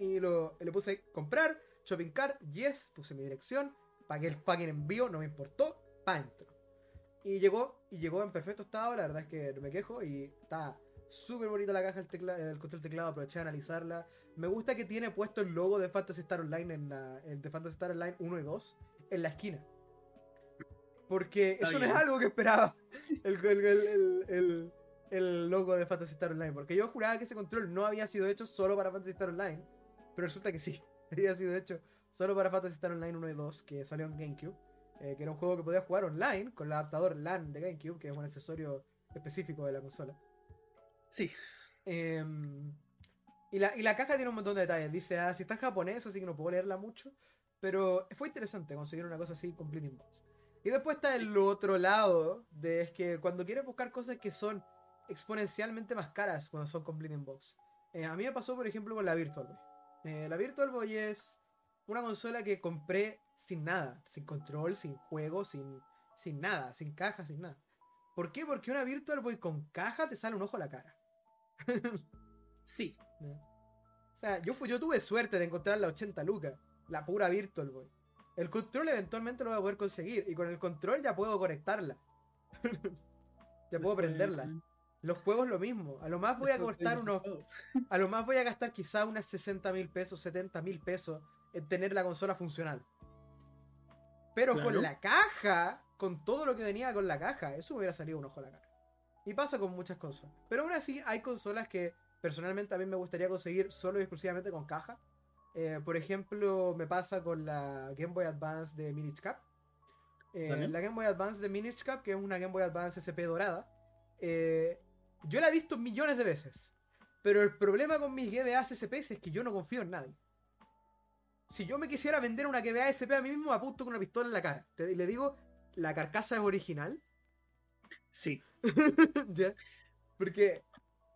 Y lo, le puse comprar, shopping cart, yes, puse mi dirección, pagué el fucking envío, no me importó, pa' dentro. Y llegó, y llegó en perfecto estado, la verdad es que no me quejo, y está súper bonita la caja, el, tecla, el control teclado, aproveché de analizarla. Me gusta que tiene puesto el logo de Fantasy Star Online en la, de Fantasy Star Online 1 y 2 en la esquina. Porque Está eso no es algo que esperaba el, el- el- el- logo de Fantasy Star Online. Porque yo juraba que ese control no había sido hecho solo para Fantasy Star Online. Pero resulta que sí, había sido hecho solo para Fantasy Star Online 1 y 2, que salió en GameCube. eh, que era un juego que podía jugar online con el adaptador LAN de GameCube, que es un accesorio específico de la consola. Sí. Em, y, la, y la caja tiene un montón de detalles. Dice, ah, si está en japonés, así que no puedo leerla mucho. Pero fue interesante conseguir una cosa así complete inbox. Y después está el otro lado, de es que cuando quieres buscar cosas que son exponencialmente más caras cuando son complete inbox. Eh, a mí me pasó, por ejemplo, con la Virtual Boy. Eh, la Virtual Boy es una consola que compré sin nada, sin control, sin juego, sin, sin nada, sin caja, sin nada. ¿Por qué? Porque una Virtual Boy con caja te sale un ojo a la cara. Sí. O sea, yo, fui, yo tuve suerte de encontrar la 80 lucas, la pura Virtual Boy. El control eventualmente lo voy a poder conseguir y con el control ya puedo conectarla. ya puedo prenderla. Los juegos lo mismo. A lo más voy a cortar unos. A lo más voy a gastar quizá unas 60 mil pesos, 70 mil pesos en tener la consola funcional. Pero con la caja, con todo lo que venía con la caja, eso me hubiera salido un ojo a la cara. Y pasa con muchas consolas. Pero aún así hay consolas que personalmente a mí me gustaría conseguir solo y exclusivamente con caja. Eh, por ejemplo, me pasa con la Game Boy Advance de Minish Cap. Eh. La Game Boy Advance de Minish Cap, que es una Game Boy Advance SP dorada. eh, yo la he visto millones de veces. Pero el problema con mis GBA SP es que yo no confío en nadie. Si yo me quisiera vender una GBA SP a mí mismo, me apunto con una pistola en la cara. Te- Y le digo, la carcasa es original. Sí. ¿Ya? Porque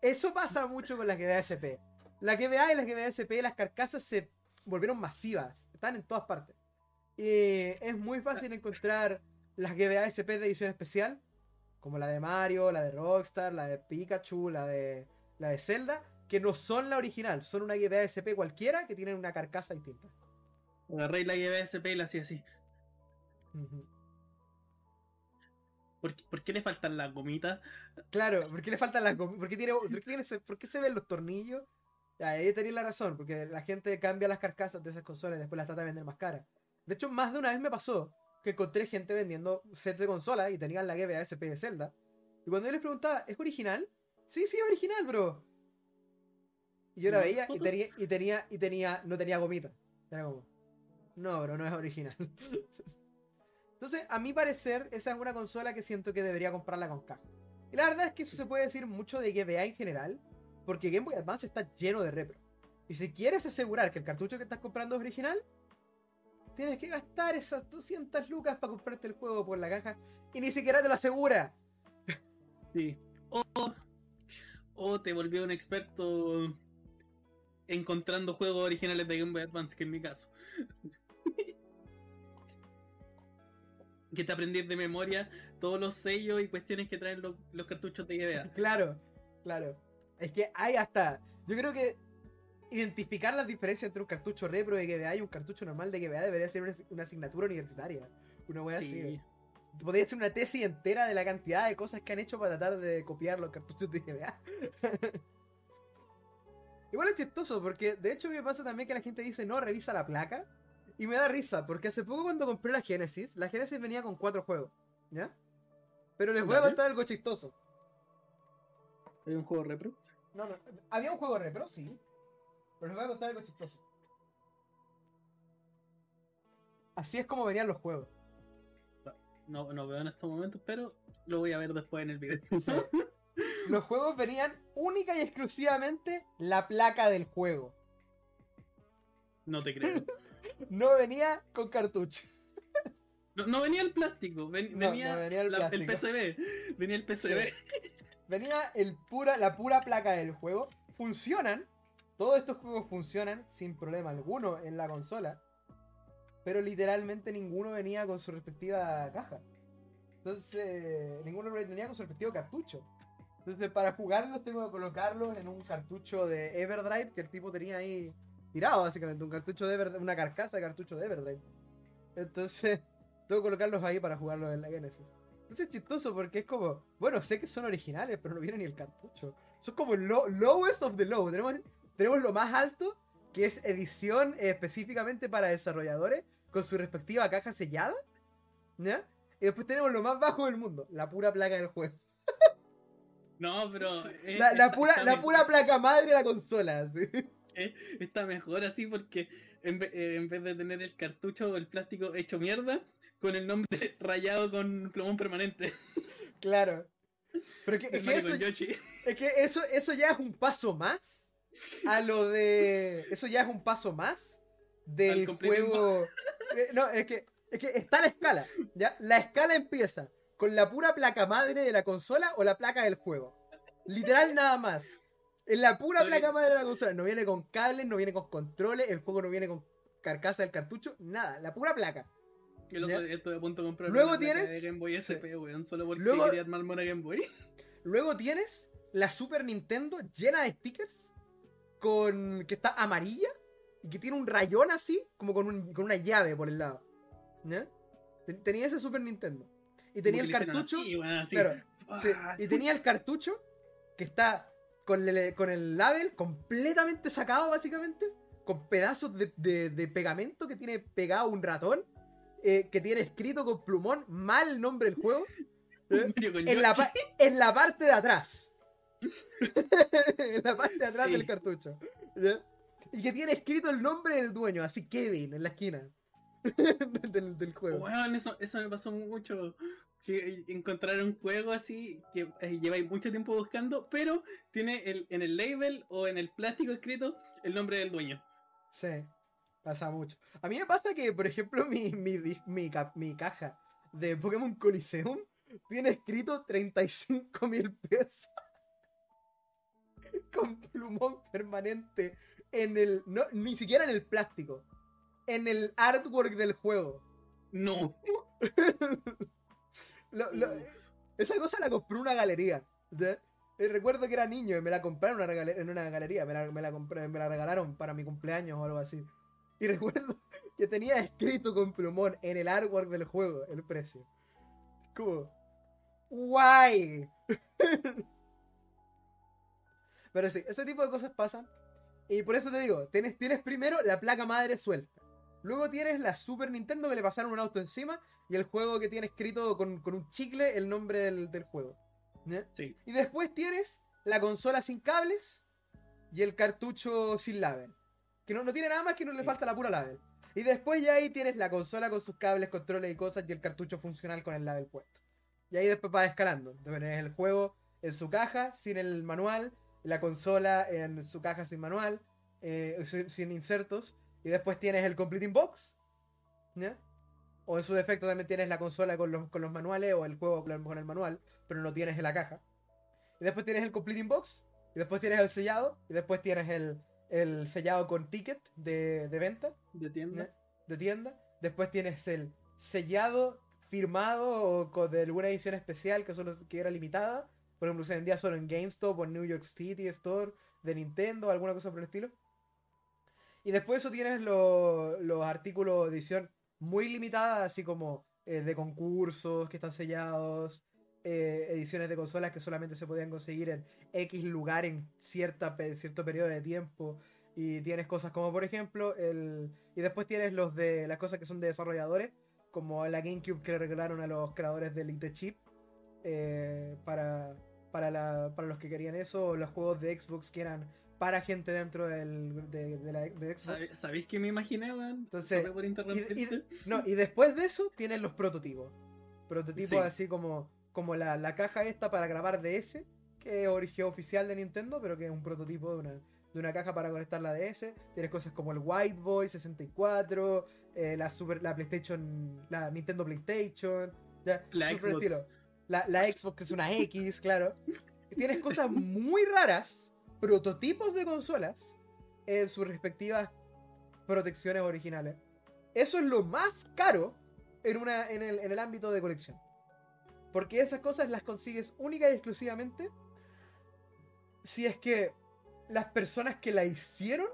eso pasa mucho con las GBA SP. Las GBA y las GBA SP, las carcasas se volvieron masivas. Están en todas partes. Y es muy fácil encontrar las GBA SP de edición especial. Como la de Mario, la de Rockstar, la de Pikachu, la de, la de Zelda. Que no son la original. Son una GBA SP cualquiera que tienen una carcasa distinta. Agarré la GBSP y la hacía así. ¿Por, qué- por qué le faltan las gomitas? Claro, ¿por qué le faltan las gomi- ¿Por qué, tiene, por qué tiene ese- por qué se ven los tornillos? Ahí tenéis la razón, porque la gente cambia las carcasas de esas consolas y después las trata de vender más caras. De hecho, más de una vez me pasó que encontré gente vendiendo sets de consolas y tenían la GBA SP de Zelda. Y cuando yo les preguntaba, ¿es original? Sí, sí, es original, bro. Y yo la veía y tenía, y tenía, y tenía, no tenía gomita. Era como, no, bro, no es original. Entonces, a mi parecer, esa es una consola que siento que debería comprarla con caja. Y la verdad es que eso se puede decir mucho de GBA en general, porque Game Boy Advance está lleno de repro. Y si quieres asegurar que el cartucho que estás comprando es original, tienes que gastar esas 200 lucas para comprarte el juego por la caja y ni siquiera te lo asegura. Sí. O, o te volvió un experto encontrando juegos originales de Game Boy Advance, que es mi caso. que te aprendí de memoria todos los sellos y cuestiones que traen los, los cartuchos de GBA. Claro, claro. Es que hay hasta. Yo creo que identificar las diferencias entre un cartucho repro de GBA y un cartucho normal de GBA debería ser una, una asignatura universitaria. Una wea así. Sí. Podría ser una tesis entera de la cantidad de cosas que han hecho para tratar de copiar los cartuchos de GBA. Igual es chistoso, porque de hecho me pasa también que la gente dice, no, revisa la placa. Y me da risa, porque hace poco cuando compré la Genesis, la Genesis venía con cuatro juegos, ¿ya? Pero les voy a contar algo chistoso. ¿Hay un juego repro? No, no, había un juego repro, sí. Pero les voy a contar algo chistoso. Así es como venían los juegos. No, no veo en estos momentos, pero lo voy a ver después en el video. Sí. Los juegos venían única y exclusivamente la placa del juego. No te creo. No venía con cartucho. No, no venía el plástico, ven- No, venía, no venía el la- plástico. PCB. Venía el PCB. Venía el pura, la pura placa del juego. Funcionan. Todos estos juegos funcionan sin problema alguno en la consola. Pero literalmente ninguno venía con su respectiva caja. Entonces, Everdrake venía con su respectivo cartucho. Entonces, para jugarlos tengo que colocarlos en un cartucho de Everdrive que el tipo tenía ahí tirado, básicamente. Un cartucho de Everdrive, una carcasa de cartucho de Everdrive. Entonces, tengo que colocarlos ahí para jugarlos en la Genesis. Entonces es chistoso porque es como, bueno, sé que son originales, pero no viene ni el cartucho. Son como lo- lowest of the low. Tenemos, tenemos lo más alto, que es edición eh, específicamente para desarrolladores, con su respectiva caja sellada. ¿Ya? Y después tenemos lo más bajo del mundo, la pura placa del juego. No, pero. La, pura, la mejor. pura placa madre de la consola. así. Está mejor así porque en, eh, en vez de tener el cartucho o el plástico hecho mierda, con el nombre rayado con plumón permanente. Claro. Pero que, es, que eso, es que eso, eso ya es un paso más a lo de. Eso ya es un paso más del juego. Eh, No, es que, es que está la escala. ¿ya? La escala empieza con la pura placa madre de la consola o la placa del juego. Literal nada más. En la pura placa madre de la consola. No viene con cables, no viene con controles, el juego no viene con carcasa del cartucho, nada. La pura placa. Estuve a punto de comprar Luego una tienes- de Game Boy SP, weón, solo porque Luego- quería armarme una Game Boy. Luego tienes la Super Nintendo llena de stickers con que está amarilla y que tiene un rayón así, como con, un- con una llave por el lado. Tenía ese Super Nintendo. Y tenía el Como cartucho. así, weón, así. claro, sí, ¡Ah! y tenía el cartucho que está con el, con el label completamente sacado, básicamente. Con pedazos de, de- de pegamento que tiene pegado un ratón. eh, que tiene escrito con plumón mal el nombre del juego. ¿eh? En la, en la parte de atrás. en la parte de atrás Sí. del cartucho. ¿ya? Y que tiene escrito el nombre del dueño, así Kevin, en la esquina del, del juego. Eso, eso me pasó mucho. Que encontrar un juego así que eh, lleváis mucho tiempo buscando, pero tiene el, en el label o en el plástico escrito el nombre del dueño. Sí, pasa mucho. A mí me pasa que, por ejemplo, mi, mi, mi, ca- mi caja de Pokémon Coliseum tiene escrito 35 mil pesos. Con plumón permanente en el. No, ni siquiera en el plástico. En el artwork del juego. No. Lo- lo- esa cosa la compré en una galería. Eh, recuerdo que era niño y me la compraron en una, gale- en una galería. Me la, me, la compré- me la regalaron para mi cumpleaños o algo así. Y recuerdo que tenía escrito con plumón en el artwork del juego el precio. Como. ¡Guay! Pero sí, ese tipo de cosas pasan. Y por eso te digo, tienes, tienes primero la placa madre suelta. Luego tienes la Super Nintendo que le pasaron un auto encima y el juego que tiene escrito con, con un chicle el nombre del, del juego. Sí. Y después tienes la consola sin cables y el cartucho sin label. Que no, no tiene nada más que no le Sí. falta la pura label. Y después ya ahí tienes la consola con sus cables, controles y cosas y el cartucho funcional con el label puesto. Y ahí después va escalando. Tienes el juego en su caja sin el manual, la consola en su caja sin manual, eh, sin, insertos. Y después tienes el Completing Box. ¿ya? O en su defecto también tienes la consola con los, con los manuales o el juego con con el manual, pero no tienes en la caja. Y después tienes el Completing Box. Y después tienes el sellado. Y después tienes el, el sellado con ticket de, de venta, De tienda. ¿ya? de tienda. Después tienes el sellado firmado o con, de alguna edición especial que, solo, que era limitada. Por ejemplo, se vendía solo en GameStop o en New York City Store de Nintendo, alguna cosa por el estilo. Y después eso tienes lo- los artículos de edición muy limitada, así como eh, de concursos que están sellados, eh, ediciones de consolas que solamente se podían conseguir en X lugar en cierta, cierto periodo de tiempo. Y tienes cosas como, por ejemplo, el. Y después tienes los de las cosas que son de desarrolladores, como la GameCube que le regalaron a los creadores del IT Chip eh, para, para, la- para los que querían eso, o los juegos de Xbox que eran para gente dentro del, de, de la, de Xbox. ¿Sabe- ¿Sabéis qué me imaginé, weón? Entonces, por Y, no, y después de eso tienen los prototipos. Prototipos Sí. así como, como la, la caja esta para grabar DS, que es origen oficial de Nintendo, pero que es un prototipo de una, de una caja para conectar la DS. Tienes cosas como el White Boy 64, eh, la, Super, la PlayStation, la Nintendo PlayStation, ya, La Xbox. estilo. La, la Xbox que es una X, claro. Tienes cosas muy raras, prototipos de consolas, en sus respectivas protecciones originales. Eso es lo más caro en, una, en, el, en el ámbito de colección. Porque esas cosas las consigues única y exclusivamente si es que las personas que la hicieron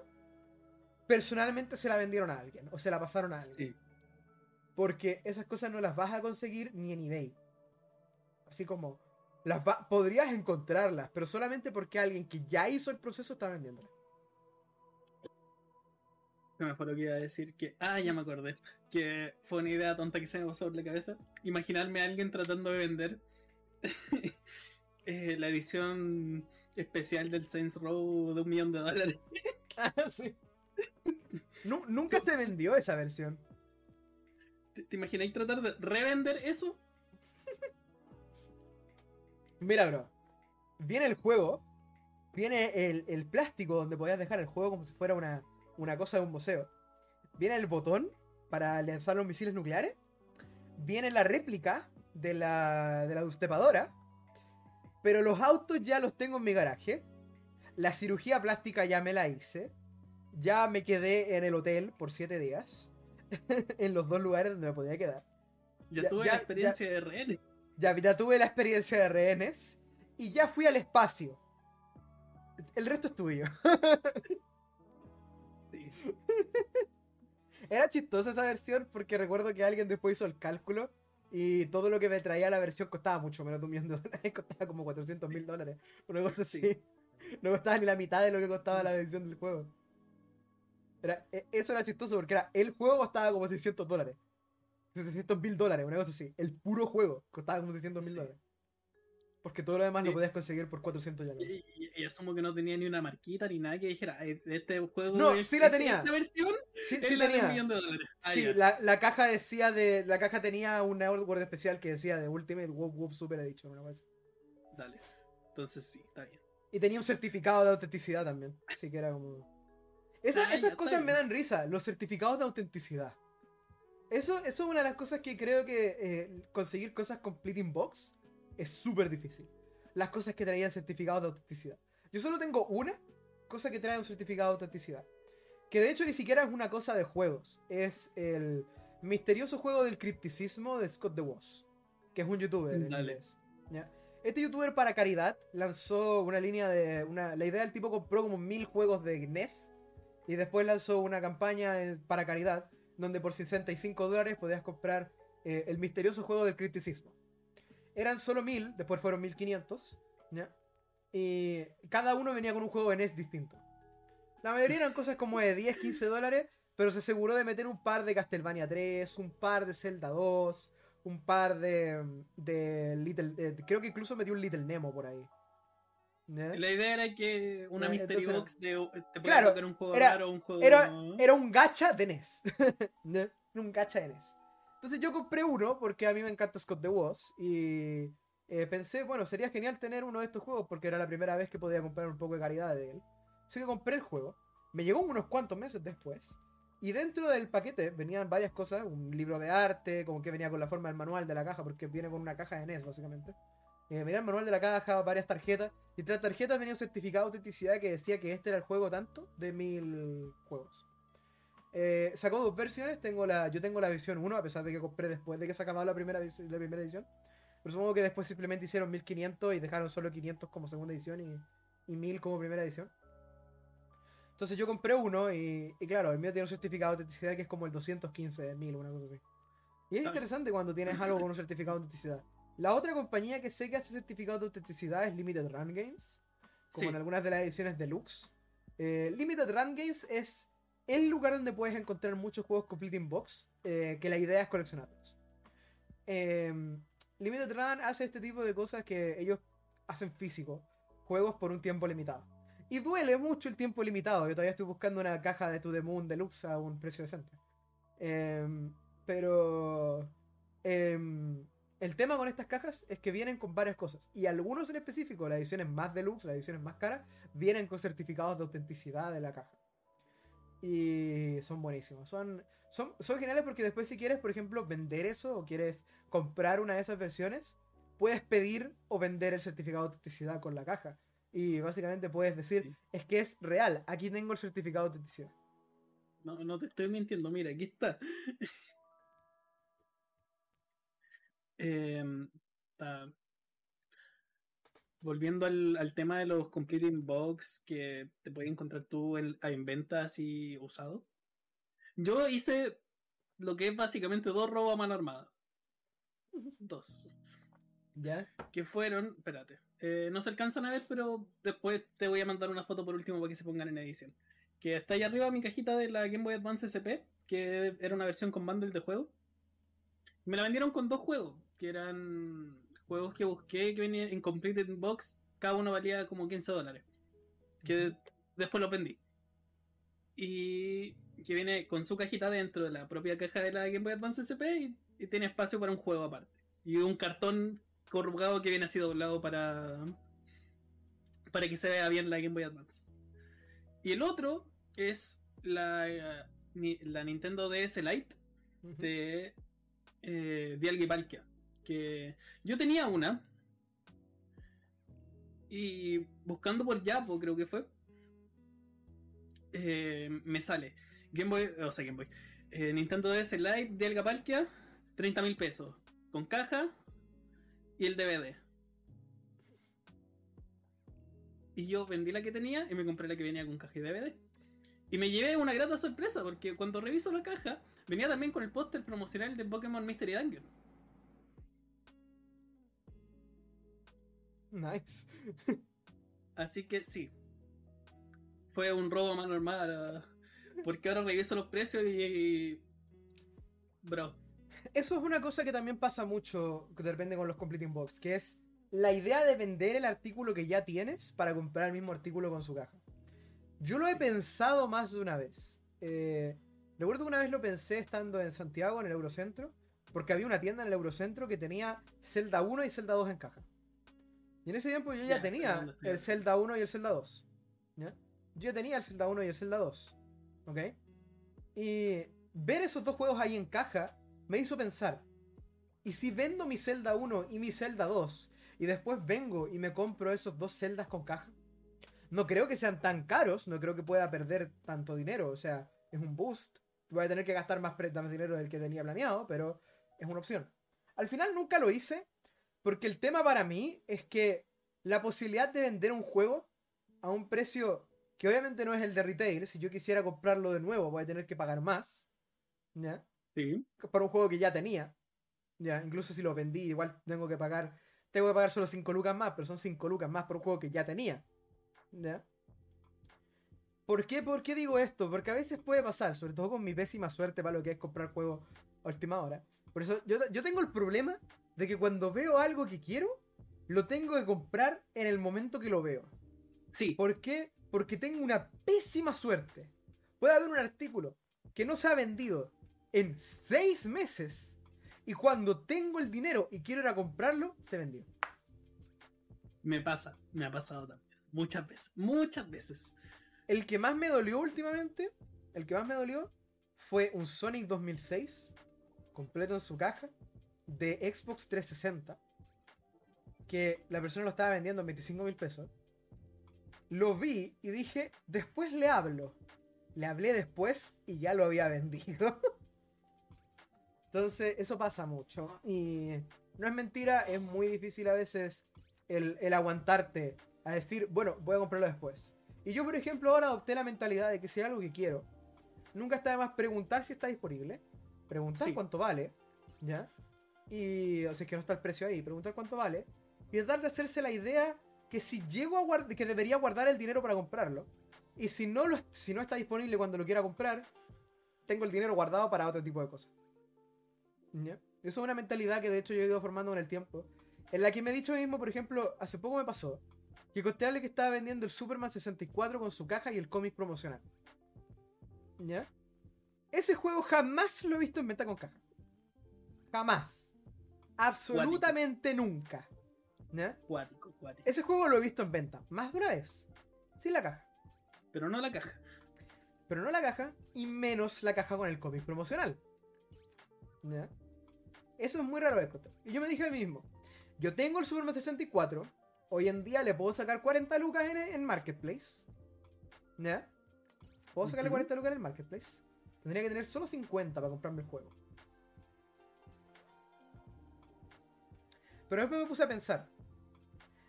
personalmente se la vendieron a alguien o se la pasaron a alguien. Sí. Porque esas cosas no las vas a conseguir ni en eBay. Así como las va- podrías encontrarlas, pero solamente porque alguien que ya hizo el proceso está vendiéndolas. Se me fue lo que iba a decir que. Ah, ya me acordé. Que fue una idea tonta que se me pasó por la cabeza. Imaginarme a alguien tratando de vender eh, la edición especial del Saints Row de un millón de dólares. Sí. Nu- nunca se vendió esa versión. ¿Te, te imagináis tratar de revender eso? Mira, bro. Viene el juego. Viene el, el plástico donde podías dejar el juego como si fuera una, una cosa de un museo. Viene el botón para lanzar los misiles nucleares. Viene la réplica de la, de la destepadora. Pero los autos ya los tengo en mi garaje. La cirugía plástica ya me la hice. Ya me quedé en el hotel por 7 días. en los dos lugares donde me podía quedar. Ya, Ya- tuve ya- la experiencia de RN. Ya, ya tuve la experiencia de rehenes y ya fui al espacio. El resto es tuyo. Sí. Era chistosa esa versión porque recuerdo que alguien después hizo el cálculo y todo lo que me traía la versión costaba mucho menos de un millón de dólares. Costaba como 400 mil dólares. Una cosa así. Sí. No costaba ni la mitad de lo que costaba la versión del juego. Era, e- eso era chistoso porque era, el juego costaba como 600 dólares. 600 mil dólares, una cosa así. El puro juego costaba como 600 mil Sí. dólares. Porque todo lo demás lo podías conseguir por 400 ya. Y, y- y asumo que no tenía ni una marquita ni nada que dijera, "Eh, este juego. No, es- sí la esta- tenía. Esta versión Sí, la de un tenía. millón de dólares. Ah, Sí, la, la caja decía de. La caja tenía un word especial que decía de Ultimate Whoop Whoop Super Edition. una cosa. Dale. Entonces sí, está bien. Y tenía un certificado de autenticidad también. Así que era como. Esa- Ah, ya, esas cosas me dan risa, los certificados de autenticidad. Eso, eso es una de las cosas que creo que eh, conseguir cosas complete in box es súper difícil. Las cosas que traían certificados de autenticidad. Yo solo tengo una cosa que trae un certificado de autenticidad. Que de hecho ni siquiera es una cosa de juegos. Es el misterioso juego del cripticismo de Scott DeWoss. Que es un youtuber en Dale. inglés. ¿ya? Este youtuber para caridad lanzó una línea de. Una, la idea del tipo compró como mil juegos de NES. Y después lanzó una campaña eh, para caridad. Donde por 65 dólares podías comprar eh, el misterioso juego del cripticismo. Eran solo mil, después fueron 1500. ¿ya? Y cada uno venía con un juego de NES distinto. La mayoría eran cosas como de 10, 15 dólares. Pero se aseguró de meter un par de Castlevania 3, un par de Zelda 2, un par de, de Little. eh, creo que incluso metió un Little Nemo por ahí. ¿Ya? La idea era que una Ya, Mystery entonces Box de, te Claro, tocar un juego era- raro, un juego. Era, era un gacha de NES. Un gacha de NES. Entonces yo compré uno porque a mí me encanta Scott the Woz. Y eh, pensé, bueno, sería genial tener uno de estos juegos porque era la primera vez que podía comprar un poco de caridad de él. Así que compré el juego. Me llegó unos cuantos meses después. Y dentro del paquete venían varias cosas. Un libro de arte, como que venía con la forma del manual de la caja, porque viene con una caja de NES básicamente. Eh, venía el manual de la caja, varias tarjetas. Y tras tarjetas venía un certificado de autenticidad que decía que este era el juego tanto de mil juegos. Eh, sacó dos versiones. Tengo la, yo tengo la versión 1, a pesar de que compré después de que se acababa la primera, la primera edición. Pero supongo que después simplemente hicieron 1500 y dejaron solo 500 como segunda edición y, y 1000 como primera edición. Entonces yo compré uno y, y claro, el mío tiene un certificado de autenticidad que es como el 215 de 1000, una cosa así. Y es interesante cuando tienes algo con un certificado de autenticidad. La otra compañía que sé que hace certificado de autenticidad es Limited Run Games como Sí, en algunas de las ediciones deluxe. Eh, Limited Run Games es el lugar donde puedes encontrar muchos juegos complete in box, eh, que la idea es coleccionarlos. Eh, Limited Run hace este tipo de cosas que ellos hacen físico, juegos por un tiempo limitado. Y duele mucho el tiempo limitado. Yo todavía estoy buscando una caja de To The Moon Deluxe a un precio decente. Eh, pero em, el tema con estas cajas es que vienen con varias cosas. Y algunos en específico, las ediciones más deluxe, las ediciones más caras, vienen con certificados de autenticidad de la caja. Y son buenísimos. Son, son, son geniales porque después si quieres, por ejemplo, vender eso o quieres comprar una de esas versiones, puedes pedir o vender el certificado de autenticidad con la caja. Y básicamente puedes decir, es que es real, aquí tengo el certificado de autenticidad. no, no te estoy mintiendo, mira, aquí está. Em. Volviendo al, al tema de los completing box que te puedes encontrar tú en, en venta así usado. Yo hice lo que es básicamente dos robos a mano armada. Dos. ¿Ya? Que fueron, espérate, eh, no se alcanzan a ver, pero después te voy a mandar una foto por último para que se pongan en edición. Que está ahí arriba mi cajita de la Game Boy Advance SP, que era una versión con bundle de juego. Me la vendieron con dos juegos, que eran juegos que busqué que venían en Completed Box, cada uno valía como 15 dólares. Que después lo vendí. Y que viene con su cajita dentro de la propia caja de la Game Boy Advance SP y, y tiene espacio para un juego aparte. Y un cartón corrugado que viene así doblado para para que se vea bien la Game Boy Advance. Y el otro es la, eh, la Nintendo DS Lite de eh, Dialga Palkia. Yo tenía una. Y buscando por Yapo, creo que fue. eh, me sale Game Boy, o sea, Game Boy. eh, Nintendo DS Lite Dialga Palkia, 30 mil pesos. Con caja y el DVD. Y yo vendí la que tenía y me compré la que venía con caja y DVD. Y me llevé una grata sorpresa porque cuando reviso la caja venía también con el póster promocional de Pokémon Mystery Dungeon. Nice. Así que sí. Fue un robo a mano armada. Porque ahora reviso los precios y. y- Bro. Eso es una cosa que también pasa mucho, que depende con los completing box, que es la idea de vender el artículo que ya tienes para comprar el mismo artículo con su caja. Yo lo he pensado más de una vez. Eh, recuerdo que una vez lo pensé estando en Santiago, en el Eurocentro, porque había una tienda en el Eurocentro que tenía Zelda 1 y Zelda 2 en caja. Y en ese tiempo yo ya, Ya, tenía estoy el. Zelda 1 y el Zelda 2. ¿ya? Yo ya tenía el Zelda 1 y el Zelda 2. ¿Ok? Y ver esos dos juegos ahí en caja me hizo pensar, ¿y si vendo mi Zelda 1 y mi Zelda 2 y después vengo y me compro esos dos celdas con caja? No creo que sean tan caros, no creo que pueda perder tanto dinero, o sea, es un boost. Voy a tener que gastar más, más dinero del que tenía planeado, pero es una opción. Al final nunca lo hice, porque el tema para mí es que la posibilidad de vender un juego a un precio que obviamente no es el de retail, si yo quisiera comprarlo de nuevo voy a tener que pagar más, ¿ya? Sí. Para un juego que ya tenía, ya, incluso si lo vendí, igual tengo que pagar, tengo que pagar solo 5 lucas más, pero son 5 lucas más por un juego que ya tenía, ¿ya? ¿Por qué, ¿Por qué digo esto? Porque a veces puede pasar, sobre todo con mi pésima suerte para lo que es comprar juegos a última hora. Por eso yo, yo tengo el problema de que cuando veo algo que quiero, lo tengo que comprar en el momento que lo veo. Sí. ¿Por qué? Porque tengo una pésima suerte. Puede haber un artículo que no se ha vendido en seis meses y cuando tengo el dinero y quiero ir a comprarlo, se vendió. Me pasa. Me ha pasado también. Muchas veces. Muchas veces. El que más me dolió últimamente, el que más me dolió, fue un Sonic 2006, completo en su caja, de Xbox 360, que la persona lo estaba vendiendo en 25 mil pesos. Lo vi y dije, después le hablo. Le hablé después y ya lo había vendido. Entonces, eso pasa mucho. Y no es mentira, es muy difícil a veces el, el aguantarte a decir, bueno, voy a comprarlo después. Y yo, por ejemplo, ahora adopté la mentalidad de que si hay algo que quiero, nunca está de más preguntar si está disponible, preguntar Sí. cuánto vale, ¿ya? Y, o sea, que no está el precio ahí, preguntar cuánto vale, y tratar de hacerse la idea que si llego a guardar, que debería guardar el dinero para comprarlo, y si no, si no está disponible cuando lo quiera comprar, tengo el dinero guardado para otro tipo de cosas. Eso es una mentalidad que de hecho yo he ido formando con el tiempo, en la que me he dicho mismo, por ejemplo, hace poco me pasó, que contarle que estaba vendiendo el Superman 64 con su caja y el cómic promocional. ¿Ya? Ese juego jamás lo he visto en venta con caja. Jamás. Absolutamente nunca. ¿Ya? Cuático, cuático. Ese juego lo he visto en venta más de una vez. Sin la caja. Pero no la caja. Pero no la caja y menos la caja con el cómic promocional. ¿Ya? Eso es muy raro de. Y yo me dije a mí mismo, yo tengo el Superman 64, hoy en día le puedo sacar 40 lucas en, en Marketplace. ¿Ya? Puedo sacarle Ujú. 40 lucas en el Marketplace. Tendría que tener solo 50 para comprarme el juego. Pero después me puse a pensar.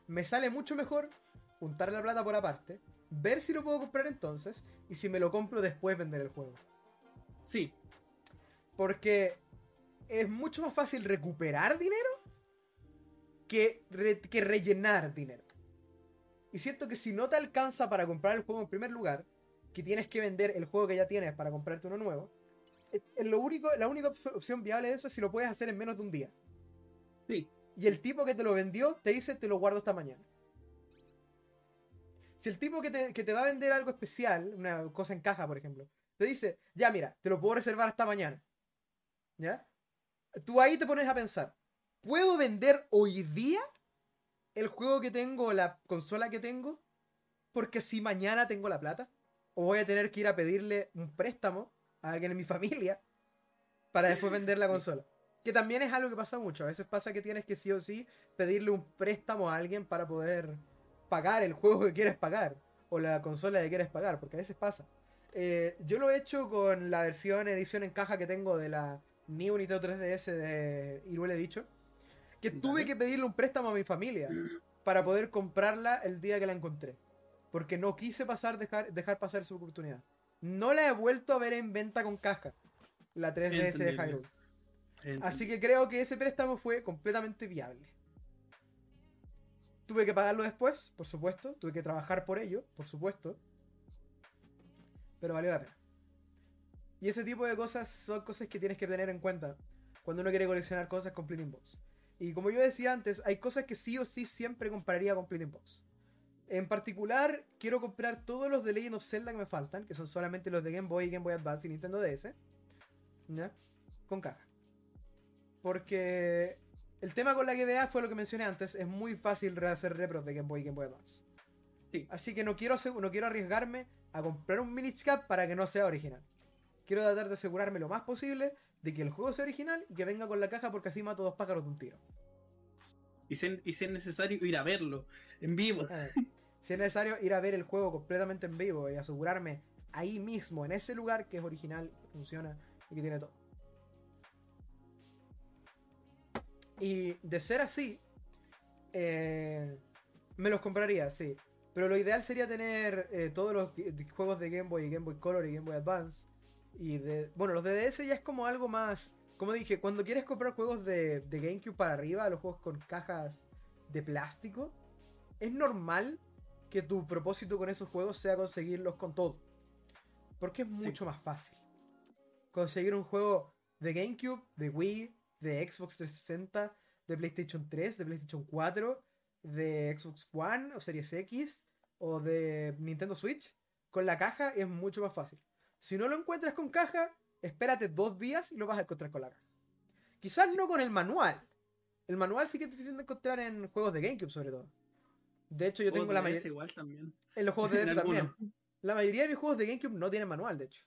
Me sale mucho mejor juntar la plata por aparte, ver si lo puedo comprar entonces, y si me lo compro después vender el juego. Sí, Porque es mucho más fácil recuperar dinero que, re- que rellenar dinero. Y siento que si no te alcanza para comprar el juego en primer lugar, que tienes que vender el juego que ya tienes para comprarte uno nuevo, lo único, la única op- opción viable de eso es si lo puedes hacer en menos de un día. sí. Y el tipo que te lo vendió te dice te lo guardo esta mañana. Si el tipo que te, que te va a vender algo especial, una cosa en caja, por ejemplo, te dice, ya mira, te lo puedo reservar hasta mañana. ¿Ya? Tú ahí te pones a pensar, ¿puedo vender hoy día el juego que tengo o la consola que tengo? Porque si mañana tengo la plata, o voy a tener que ir a pedirle un préstamo a alguien en mi familia para después vender la consola. Que también es algo que pasa mucho. A veces pasa que tienes que sí o sí pedirle un préstamo a alguien para poder pagar el juego que quieres pagar. O la consola que quieres pagar. Porque a veces pasa. Eh, yo lo he hecho con la versión edición en caja que tengo de la New Nintendo 3DS de Iruel he dicho. Que tuve que pedirle un préstamo a mi familia para poder comprarla el día que la encontré. Porque no quise pasar, dejar, dejar pasar esa oportunidad. No la he vuelto a ver en venta con caja. La 3DS de. Hyrule. Así que creo que ese préstamo fue completamente viable. Tuve que pagarlo después, por supuesto. Tuve que trabajar por ello, por supuesto. Pero valió la pena. Y ese tipo de cosas son cosas que tienes que tener en cuenta cuando uno quiere coleccionar cosas con Complete Box. Y como yo decía antes, hay cosas que sí o sí siempre compraría con Complete Box. En particular, quiero comprar todos los de Legend of Zelda que me faltan, que son solamente los de Game Boy, Game Boy Advance y Nintendo DS. ¿Ya? Con caja. Porque el tema con la GBA fue lo que mencioné antes, es muy fácil hacer repros de Game Boy y Game Boy Advance. Sí. Así que no quiero, no quiero arriesgarme a comprar un Minish Cap para que no sea original. Quiero tratar de asegurarme lo más posible de que el juego sea original y que venga con la caja porque así mato dos pájaros de un tiro. Y si, y si es necesario ir a verlo en vivo. Eh, si es necesario ir a ver el juego completamente en vivo y asegurarme ahí mismo, en ese lugar que es original, que funciona y que tiene todo. Y de ser así, eh, me los compraría, sí. Pero lo ideal sería tener eh, todos los juegos de Game Boy, y Game Boy Color y Game Boy Advance. Y de. Bueno, los de DS ya es como algo más. Como dije, cuando quieres comprar juegos de, de GameCube para arriba, los juegos con cajas de plástico, es normal que tu propósito con esos juegos sea conseguirlos con todo. Porque es Sí. mucho más fácil. Conseguir un juego de GameCube, de Wii, de Xbox 360, de PlayStation 3, de PlayStation 4, de Xbox One o Series X o de Nintendo Switch, con la caja es mucho más fácil. Si no lo encuentras con caja, espérate dos días y lo vas a encontrar con la caja. Quizás no con el manual. El manual sí que es difícil de encontrar en juegos de GameCube, sobre todo. De hecho, yo tengo la mayoría. En los juegos de DS también. La mayoría de mis juegos de GameCube no tienen manual, de hecho.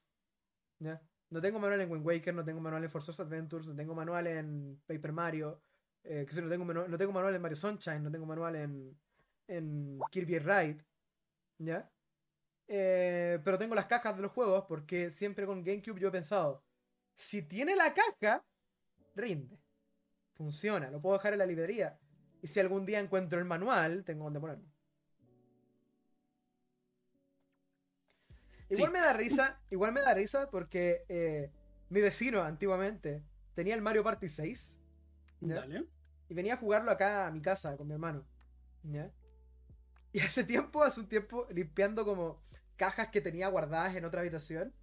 ¿Ya? No tengo manual en Wind Waker, no tengo manual en Forza Adventures, no tengo manual en Paper Mario, eh, que no, tengo no tengo manual en Mario Sunshine, no tengo manual en, en Kirby Ride. ¿Ya? Eh, pero tengo las cajas de los juegos porque siempre con GameCube yo he pensado, si tiene la caja, rinde. Funciona, lo puedo dejar en la librería. Y si algún día encuentro el manual, tengo donde ponerlo. Sí. Igual me da risa, igual me da risa porque eh, mi vecino antiguamente tenía el Mario Party 6 ¿ya? Dale. y venía a jugarlo acá a mi casa con mi hermano. ¿ya? Y hace tiempo, hace un tiempo, limpiando como cajas que tenía guardadas en otra habitación,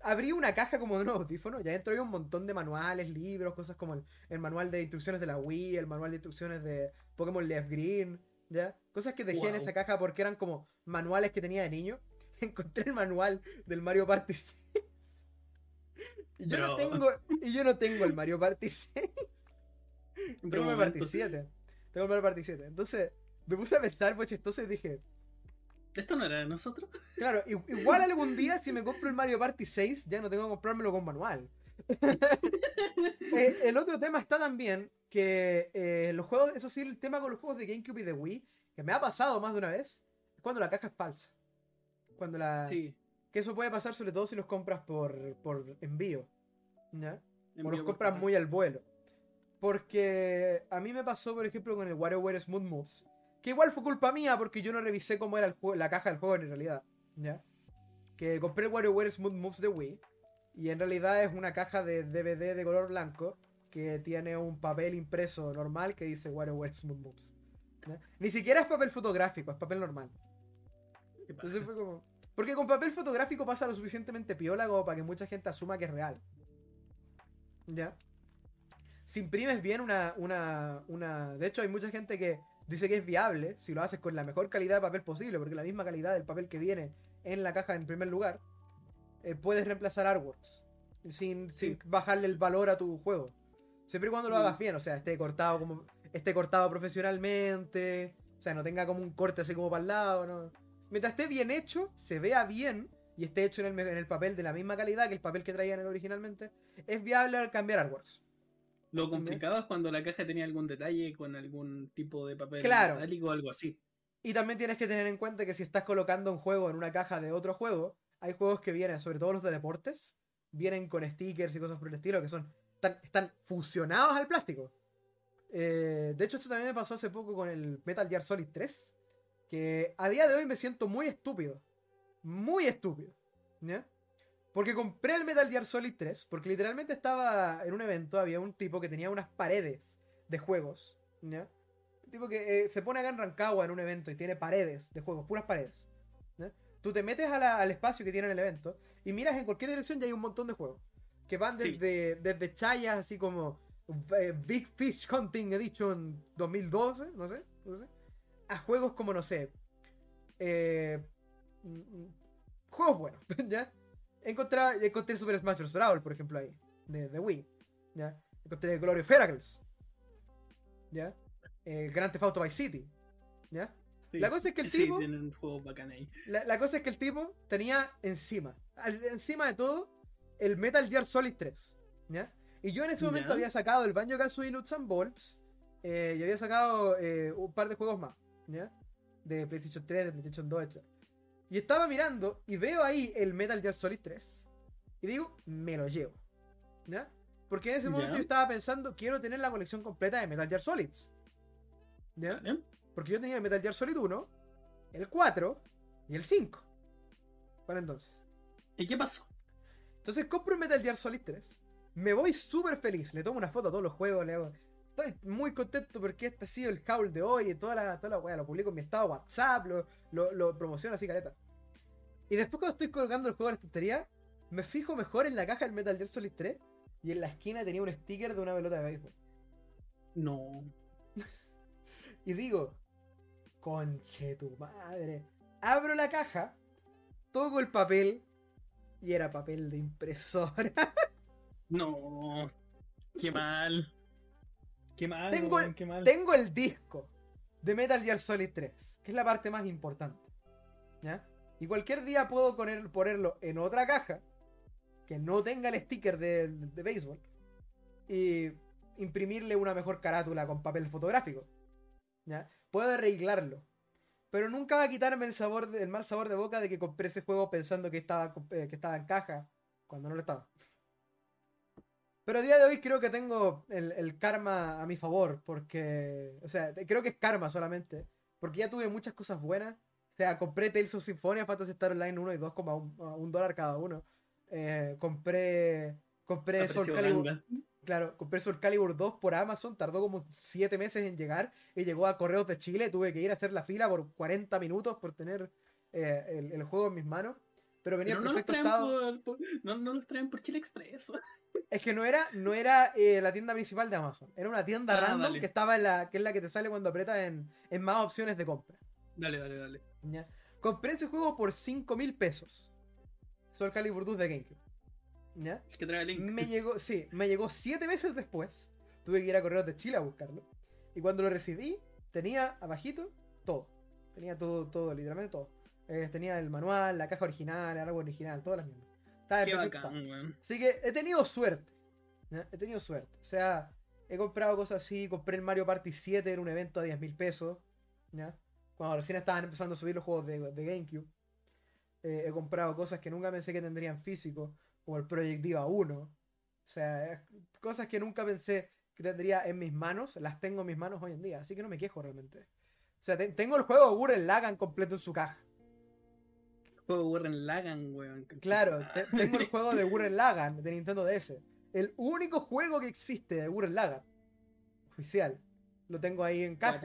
abrí una caja como de unos audífonos y adentro había un montón de manuales, libros, cosas como el, el manual de instrucciones de la Wii, el manual de instrucciones de Pokémon Left Green, ¿ya? Cosas que dejé en esa caja porque eran como manuales que tenía de niño. Encontré el manual del Mario Party 6. Y yo no tengo, y yo no tengo el Mario Party 6. Pero Tengo el Mario Party momento, 7. Tengo el Mario Party 7. Entonces, me puse a pensar, pues chistoso, y dije, ¿Esto no era de nosotros? claro, igual algún día si me compro el Mario Party 6, ya no tengo que comprármelo con manual. Eh, el otro tema está también que eh, los juegos, eso sí, el tema con los juegos de GameCube y de Wii, que me ha pasado más de una vez, es cuando la caja es falsa. Cuando la. Sí. Que eso puede pasar sobre todo si los compras por, por envío. ¿ya? O los compras muy al vuelo. Porque a mí me pasó, por ejemplo, con el WarioWare Smooth Moves. Que igual fue culpa mía porque yo no revisé cómo era el juego- la caja del juego en realidad. ¿Ya? Que compré el WarioWare Smooth Moves de Wii. Y en realidad es una caja de DVD de color blanco. Que tiene un papel impreso normal que dice WarioWare Smooth Moves. ¿ya? Ni siquiera es papel fotográfico, es papel normal. Entonces fue como. Porque con papel fotográfico pasa lo suficientemente piola como para que mucha gente asuma que es real. ¿Ya? Si imprimes bien una, una, una. De hecho, hay mucha gente que dice que es viable si lo haces con la mejor calidad de papel posible, porque la misma calidad del papel que viene en la caja en primer lugar, eh, puedes reemplazar artworks sin, Sí. sin bajarle el valor a tu juego. Siempre y cuando lo Mm. hagas bien, o sea, esté cortado como. esté cortado profesionalmente. O sea, no tenga como un corte así como para el lado, ¿no? Mientras esté bien hecho, se vea bien y esté hecho en el, me- en el papel de la misma calidad que el papel que traían originalmente, es viable cambiar artworks. Lo complicado es cuando la caja tenía algún detalle con algún tipo de papel Claro. metálico o algo así. Y también tienes que tener en cuenta que si estás colocando un juego en una caja de otro juego, hay juegos que vienen, sobre todo los de deportes, vienen con stickers y cosas por el estilo que son están, están fusionados al plástico. Eh, de hecho, esto también me pasó hace poco con el Metal Gear Solid 3, que a día de hoy me siento muy estúpido. Muy estúpido. ¿ya? Porque compré el Metal Gear Solid 3, porque literalmente estaba en un evento, había un tipo que tenía unas paredes de juegos. ¿ya? Un tipo que eh, se pone acá en Rancagua en un evento y tiene paredes de juegos, puras paredes. ¿ya? Tú te metes a la- al espacio que tiene en el evento y miras en cualquier dirección y hay un montón de juegos. Que van Sí. desde, desde chayas así como eh, Big Fish Hunting Edition 2012, no sé, no sé, a juegos como, no sé, eh, mm, juegos buenos, ¿ya? Encontré, encontré Super Smash Bros. Brawl, por ejemplo, ahí, de, de Wii, ¿ya? Encontré Glory of Heracles, ¿ya? Eh, Grand Theft Auto Vice City, ¿ya? Sí. La cosa es que el Sí, tipo- un juego bacán ahí. La, la cosa es que el tipo tenía encima, al- encima de todo, el Metal Gear Solid 3. ¿ya? Y yo en ese momento Ya. había sacado el Banjo Kazooie Nuts and Bolts eh, y había sacado eh, un par de juegos más. ¿Ya? De PlayStation 3, de PlayStation 2, etc. Y estaba mirando y veo ahí el Metal Gear Solid 3. Y digo, me lo llevo. ¿Ya? Porque en ese momento yo estaba pensando, quiero tener la colección completa de Metal Gear. ¿Vale? Porque yo tenía el Metal Gear Solid 1, el 4 y el 5. Para entonces. ¿Y qué pasó? Entonces compro el Metal Gear Solid 3. Me voy súper feliz. Le tomo una foto a todos los juegos. Le hago. Estoy muy contento porque este ha sido el haul de hoy. Y toda la, toda la wea, Lo publico en mi estado de WhatsApp. Lo, lo, lo promociono así, caleta. Y después, cuando estoy colgando el juego en la estantería, me fijo mejor en la caja del Metal Gear Solid 3. Y en la esquina tenía un sticker de una pelota de béisbol. No. Y digo, conche tu madre. Abro la caja, toco el papel y era papel de impresora. No. Qué mal. Qué mal. Tengo el- qué mal. Tengo el disco de Metal Gear Solid 3, que es la parte más importante. ¿Ya? Y cualquier día puedo poner- ponerlo en otra caja que no tenga el sticker de, de béisbol y imprimirle una mejor carátula con papel fotográfico. ¿Ya? Puedo arreglarlo. Pero nunca va a quitarme el sabor de- el mal sabor de boca de que compré ese juego pensando que estaba, eh, que estaba en caja cuando no lo estaba. Pero a día de hoy creo que tengo el, el karma a mi favor, porque, o sea, creo que es karma solamente, porque ya tuve muchas cosas buenas. O sea, compré Tales of Symphonia, Phantasy Star Online 1 y 2 como a un, a un dólar cada uno. Eh, compré compré Soul Calibur, claro, compré Soul Calibur 2 por Amazon, tardó como 7 meses en llegar y llegó a Correos de Chile, tuve que ir a hacer la fila por 40 minutos por tener eh, el, el juego en mis manos. Pero venía Pero en perfecto estado. por, por- no, no los traen por Chile Express. Es que no era, no era eh, la tienda principal de Amazon. Era una tienda Ah, random que estaba en la. que es la que te sale cuando apretas en, en más opciones de compra. Dale, dale, dale. ¿ya? Compré ese juego por 5 mil pesos. Soul Calibur 2 de GameCube. ¿Ya? El que trae el link. Me llegó, sí, me llegó 7 meses después. Tuve que ir a Correos de Chile a buscarlo. Y cuando lo recibí, tenía abajito todo. Tenía todo, todo, literalmente todo. Eh, tenía el manual, la caja original, el árbol original, todas las mierdas. Estaba Qué perfecto bacán. Así que he tenido suerte. He tenido suerte. O sea, he comprado cosas así. Compré el Mario Party 7 en un evento a 10 mil pesos. ¿ya? Cuando recién estaban empezando a subir los juegos de, de GameCube. Eh, he comprado cosas que nunca pensé que tendrían físico. Como el Project Diva 1. O sea, cosas que nunca pensé que tendría en mis manos, las tengo en mis manos hoy en día, así que no me quejo realmente. O sea, te- tengo el juego Gurren Lagann completo en su caja. Juego Gurren Lagann, weón. Claro, te- tengo el juego de Gurren Lagann de Nintendo DS. El único juego que existe de Gurren Lagann. Oficial. Lo tengo ahí en caja.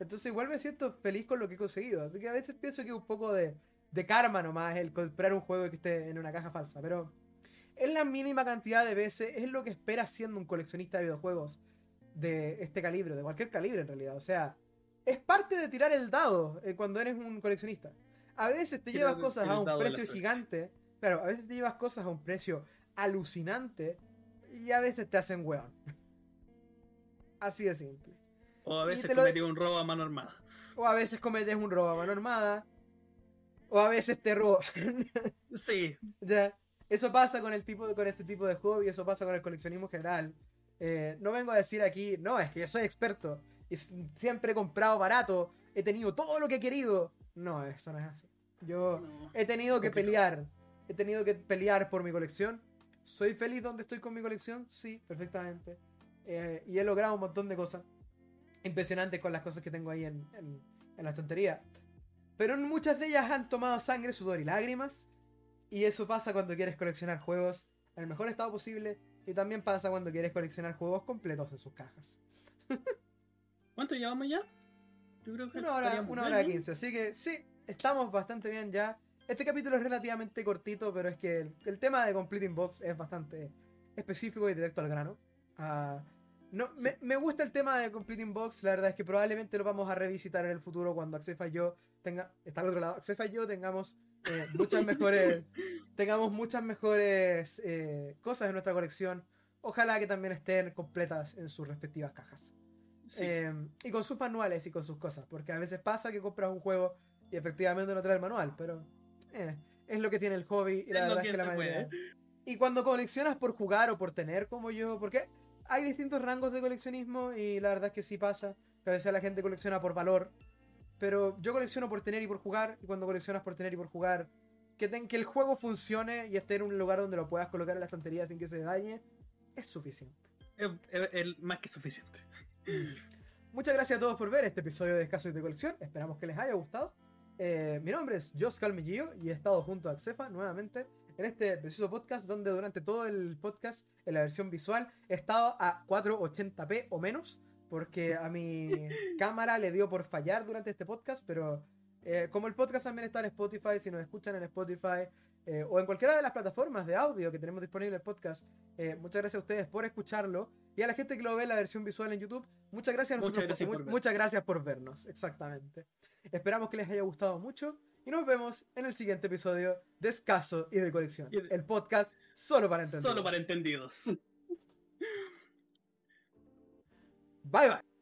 Entonces igual me siento feliz con lo que he conseguido. Así que a veces pienso que es un poco de, de karma nomás el comprar un juego que esté en una caja falsa. Pero es la mínima cantidad de veces, es lo que espera siendo un coleccionista de videojuegos de este calibre, de cualquier calibre en realidad. O sea, es parte de tirar el dado eh, cuando eres un coleccionista. A veces te llevas cosas a un precio gigante. Claro, a veces te llevas cosas a un precio alucinante y a veces te hacen weón. Así de simple. O a veces lo- cometió un robo a mano armada. O a veces cometes un robo a mano armada. O a veces te roban. Sí, ya. Eso pasa con el tipo de, con este tipo de hobby, eso pasa con el coleccionismo en general. Eh, no vengo a decir aquí, no, es que yo soy experto. Y siempre he comprado barato. He tenido todo lo que he querido. No, eso no es así. Yo no. he tenido que Complicado. pelear. He tenido que pelear por mi colección. ¿Soy feliz donde estoy con mi colección? Sí, perfectamente. Eh, y he logrado un montón de cosas impresionantes con las cosas que tengo ahí en, en- en la estantería. Pero muchas de ellas han tomado sangre, sudor y lágrimas. Y eso pasa cuando quieres coleccionar juegos en el mejor estado posible. Y también pasa cuando quieres coleccionar juegos completos en sus cajas. ¿Cuánto llevamos ya? Yo creo que Una hora, una hora quince. Así que sí, estamos bastante bien ya. Este capítulo es relativamente cortito, pero es que el, el tema de Completing Box es bastante específico y directo al grano. Ah, no, Sí. me, me gusta el tema de Completing Box. La verdad es que probablemente lo vamos a revisitar en el futuro cuando Accefa y yo tenga. Está al otro lado. Accefa y yo tengamos eh, muchas mejores. tengamos muchas mejores eh, cosas en nuestra colección. Ojalá que también estén completas en sus respectivas cajas. Sí. Eh, y con sus manuales y con sus cosas. Porque a veces pasa que compras un juego y efectivamente no trae el manual. Pero eh, es lo que tiene el hobby. Y la Es verdad que es que la mayoría. puede. Y cuando coleccionas por jugar o por tener, como yo. Porque hay distintos rangos de coleccionismo. Y la verdad es que sí pasa. Que a veces la gente colecciona por valor. Pero yo colecciono por tener y por jugar. Y cuando coleccionas por tener y por jugar. Que, ten- que el juego funcione y esté en un lugar donde lo puedas colocar en la estantería sin que se dañe. Es suficiente. Es, es- es más que suficiente. Muchas gracias a todos por ver este episodio de Escasos de Colección. Esperamos que les haya gustado. Eh, mi nombre es Jos Calmillillo y he estado junto a Axefa nuevamente en este preciso podcast donde durante todo el podcast en la versión visual he estado a 480p o menos porque a mi cámara le dio por fallar durante este podcast, pero eh, como el podcast también está en Spotify, si nos escuchan en Spotify eh, o en cualquiera de las plataformas de audio que tenemos disponible el podcast, eh, muchas gracias a ustedes por escucharlo y a la gente que lo ve en la versión visual en YouTube, muchas gracias a Muchas nosotros gracias por- por muchas gracias por vernos, exactamente. Esperamos que les haya gustado mucho y nos vemos en el siguiente episodio de Escaso y de Colección, el podcast solo para entender. Solo para entendidos. Bye bye.